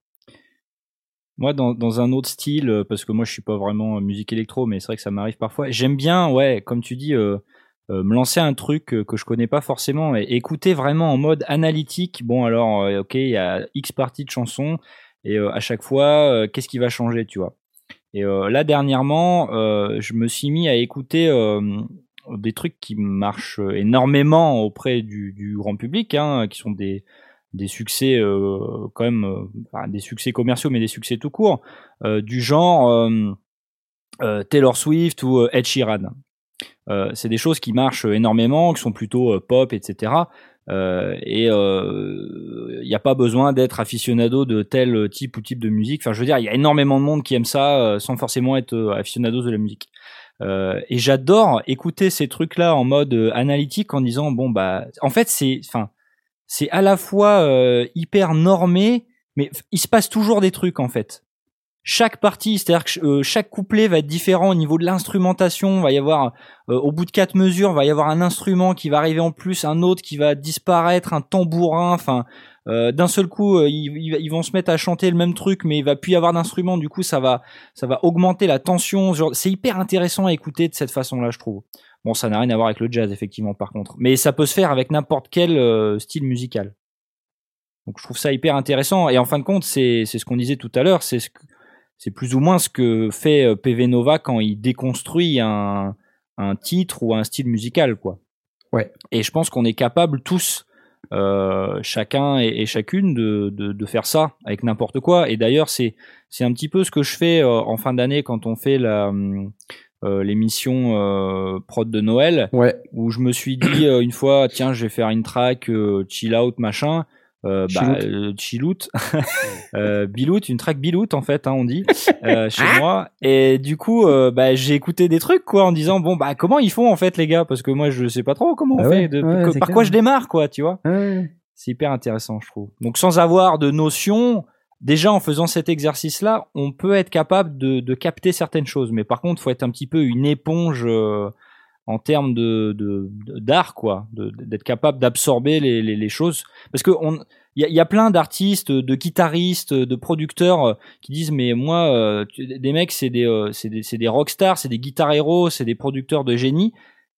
Moi, dans, un autre style, euh, parce que moi, je suis pas vraiment euh, musique électro, mais c'est vrai que ça m'arrive parfois. J'aime bien, ouais, comme tu dis, me lancer un truc que je connais pas forcément et écouter vraiment en mode analytique. Bon, alors, ok, il y a X parties de chansons et à chaque fois, qu'est-ce qui va changer, tu vois? Et euh, là, dernièrement, euh, je me suis mis à écouter euh, des trucs qui marchent énormément auprès du, grand public, hein, qui sont des des succès quand même des succès commerciaux mais des succès tout court du genre Taylor Swift ou Ed Sheeran. C'est des choses qui marchent énormément qui sont plutôt pop etc euh, et il n'y a pas besoin d'être aficionado de tel type ou type de musique enfin je veux dire il y a énormément de monde qui aime ça euh, sans forcément être euh, aficionado de la musique euh, et j'adore écouter ces trucs là en mode euh, analytique en disant bon bah en fait c'est enfin c'est à la fois euh, hyper normé, mais il se passe toujours des trucs en fait. Chaque partie, c'est-à-dire que euh, chaque couplet va être différent au niveau de l'instrumentation. Va y avoir, euh, au bout de quatre mesures, va y avoir un instrument qui va arriver en plus, un autre qui va disparaître, un tambourin. Enfin, euh, d'un seul coup, ils, vont se mettre à chanter le même truc, mais il va plus y avoir d'instrument. Du coup, ça va, ça va augmenter la tension. C'est hyper intéressant à écouter de cette façon-là, je trouve. Bon, ça n'a rien à voir avec le jazz, effectivement, par contre. Mais ça peut se faire avec n'importe quel style musical. Donc je trouve ça hyper intéressant. Et en fin de compte, c'est ce qu'on disait tout à l'heure, c'est ce c'est plus ou moins ce que fait euh, PV Nova quand il déconstruit un, un titre ou un style musical, quoi. Ouais. Et je pense qu'on est capable tous euh, chacun et, et chacune de, de, de faire ça avec n'importe quoi. Et d'ailleurs, c'est c'est un petit peu ce que je fais euh, en fin d'année quand on fait la euh, l'émission prod de Noël, Ouais. où je me suis dit une fois, tiens, je vais faire une track chill out machin. Euh, bah, Chillout. euh, euh, bilout, une track bilout en fait, hein, on dit euh, chez moi. Et du coup, euh, bah, j'ai écouté des trucs quoi, en disant bon bah comment ils font en fait les gars, parce que moi je sais pas trop comment on Ah fait, ouais, de- ouais, par clair. quoi je démarre quoi, tu vois? Ouais. C'est hyper intéressant, je trouve. Donc, sans avoir de notion, déjà en faisant cet exercice-là, on peut être capable de, de capter certaines choses. Mais par contre, faut être un petit peu une éponge euh, en termes de d'art, quoi, d'être capable d'absorber les, choses. Parce que on il y a, plein d'artistes, de guitaristes, de producteurs euh, qui disent mais moi, euh, des mecs c'est des euh, c'est des c'est des rockstars, c'est des guitar héros, c'est des producteurs de génie.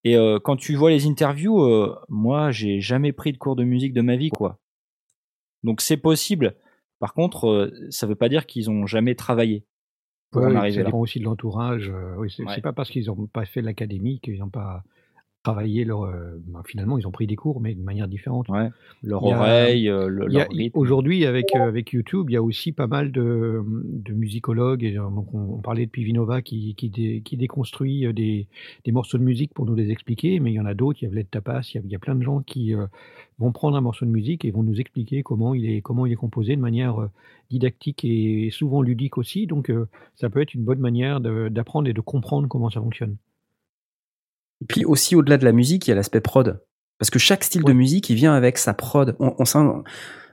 Et quand tu vois les interviews, moi, j'ai jamais pris de cours de musique de ma vie, quoi. Donc c'est possible. Par contre, ça veut pas dire qu'ils ont jamais travaillé pour en oui, arriver ça là. dépend aussi de l'entourage. euh, oui, c'est Ouais. c'est pas parce qu'ils n'ont pas fait l'académie qu'ils n'ont pas travaillé leur. euh, ben, finalement, ils ont pris des cours, mais de manière différente. Ouais. Leur a- oreille, euh, le, leur rythme. Aujourd'hui, avec, euh, avec YouTube, il y a aussi pas mal de, de musicologues. Et, donc on, on parlait de Pivinova qui, qui, dé- qui déconstruit des, des morceaux de musique pour nous les expliquer, mais il y en a d'autres. Il y a Vlad Tapas, il y a, il y a plein de gens qui vont prendre un morceau de musique et vont nous expliquer comment il est, comment il est composé de manière didactique et souvent ludique aussi. Donc ça peut être une bonne manière d'apprendre et de comprendre comment ça fonctionne. Et puis aussi, au-delà de la musique, il y a l'aspect prod. Parce que chaque style de musique, il vient avec sa prod. On, on s'im-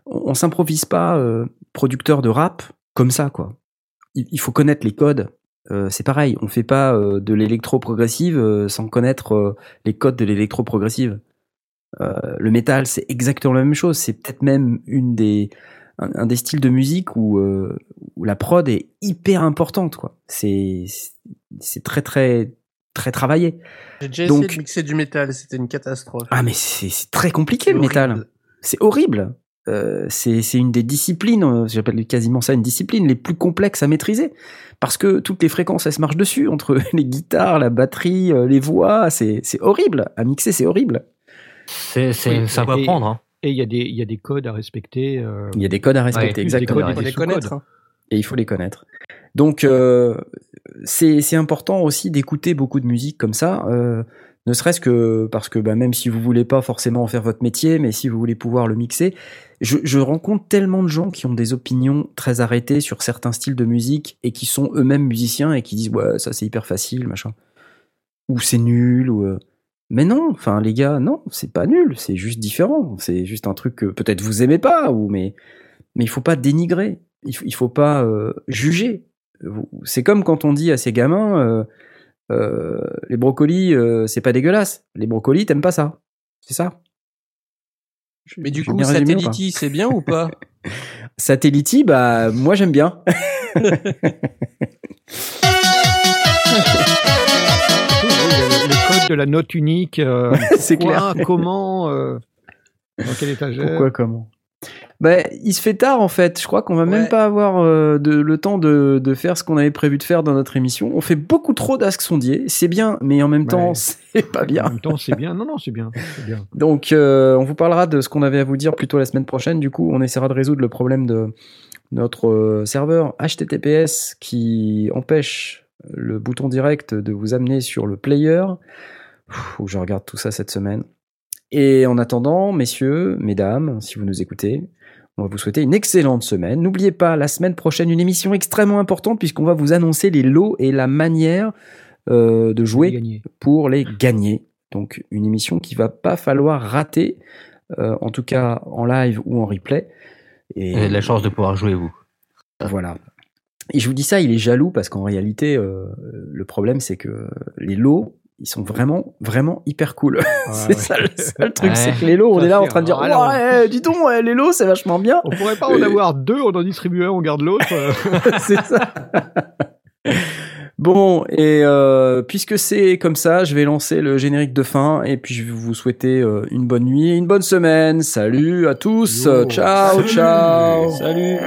on s'improvise pas euh, producteur de rap comme ça, quoi. Il, il faut connaître les codes. Euh, c'est pareil, on fait pas euh, de l'électro-progressive sans connaître les codes de l'électro-progressive. Le métal, c'est exactement la même chose. C'est peut-être même une des, un, un des styles de musique où, où la prod est hyper importante, quoi. C'est, c'est très, très, très travaillé. J'ai déjà Donc- essayé de mixer du métal, c'était une catastrophe. Ah mais c'est c'est très compliqué le métal. horrible. C'est horrible. Euh, c'est c'est une des disciplines, euh, j'appelle quasiment ça une discipline les plus complexes à maîtriser parce que toutes les fréquences elles se marchent dessus entre les guitares, la batterie, euh, les voix, c'est c'est horrible à mixer, c'est horrible. C'est, Oui, ça peut et- apprendre. Hein. Et il y, a des- il y a des codes à respecter. euh, Il y a des codes à respecter, Ouais, des exactement. codes Faut les connaître. hein. et il faut les connaître. Donc euh, c'est important aussi d'écouter beaucoup de musique comme ça, euh, ne serait-ce que parce que bah, même si vous voulez pas forcément en faire votre métier, mais si vous voulez pouvoir le mixer, je, rencontre tellement de gens qui ont des opinions très arrêtées sur certains styles de musique et qui sont eux-mêmes musiciens et qui disent ouais ça c'est hyper facile machin ou c'est nul ou euh, mais non, enfin les gars, non, c'est pas nul, c'est juste différent, c'est juste un truc que peut-être vous aimez pas ou mais mais il faut pas dénigrer, il il faut pas euh, juger. C'est comme quand on dit à ces gamins, euh, euh, les brocolis, euh, c'est pas dégueulasse. Les brocolis, t'aimes pas ça, c'est ça. Mais du coup, Satelliti, c'est bien ou pas? Satelliti, bah moi j'aime bien. Le, le code de la note unique. euh, c'est clair. comment, euh, dans quel étagère? Pourquoi, comment? Bah, il se fait tard en fait. Je crois qu'on va même pas avoir euh, de, le temps de, de faire ce qu'on avait prévu de faire dans notre émission. On fait beaucoup trop d'ask sondier. C'est bien, mais en même temps, Ouais. c'est pas bien. En même temps, c'est bien. Non, non, c'est bien. C'est bien. Donc, euh, on vous parlera de ce qu'on avait à vous dire plutôt la semaine prochaine. Du coup, on essaiera de résoudre le problème de notre euh, serveur HTTPS qui empêche le bouton direct de vous amener sur le player. Je regarde tout ça cette semaine. Et en attendant, messieurs, mesdames, si vous nous écoutez, on va vous souhaiter une excellente semaine. N'oubliez pas, la semaine prochaine, une émission extrêmement importante puisqu'on va vous annoncer les lots et la manière euh, de jouer pour les gagner. Donc une émission qui va pas falloir rater, euh, en tout cas en live ou en replay. Et Vous avez de la chance de pouvoir jouer, vous. voilà. Et je vous dis ça, il est jaloux parce qu'en réalité, euh, le problème c'est que les lots, ils sont vraiment, vraiment hyper cool. Ah, c'est ouais. ça, le seul truc, Ouais. c'est que les lots, on est là en train de dire. Alors- ouais, dis donc, ouais, les lots, c'est vachement bien. On pourrait pas en avoir deux, on en distribue un, on garde l'autre. c'est ça. Bon, et euh, puisque c'est comme ça, je vais lancer le générique de fin et puis je vais vous souhaiter euh, une bonne nuit, une bonne semaine. Salut à tous. Yo. Ciao, Salut. ciao. Salut.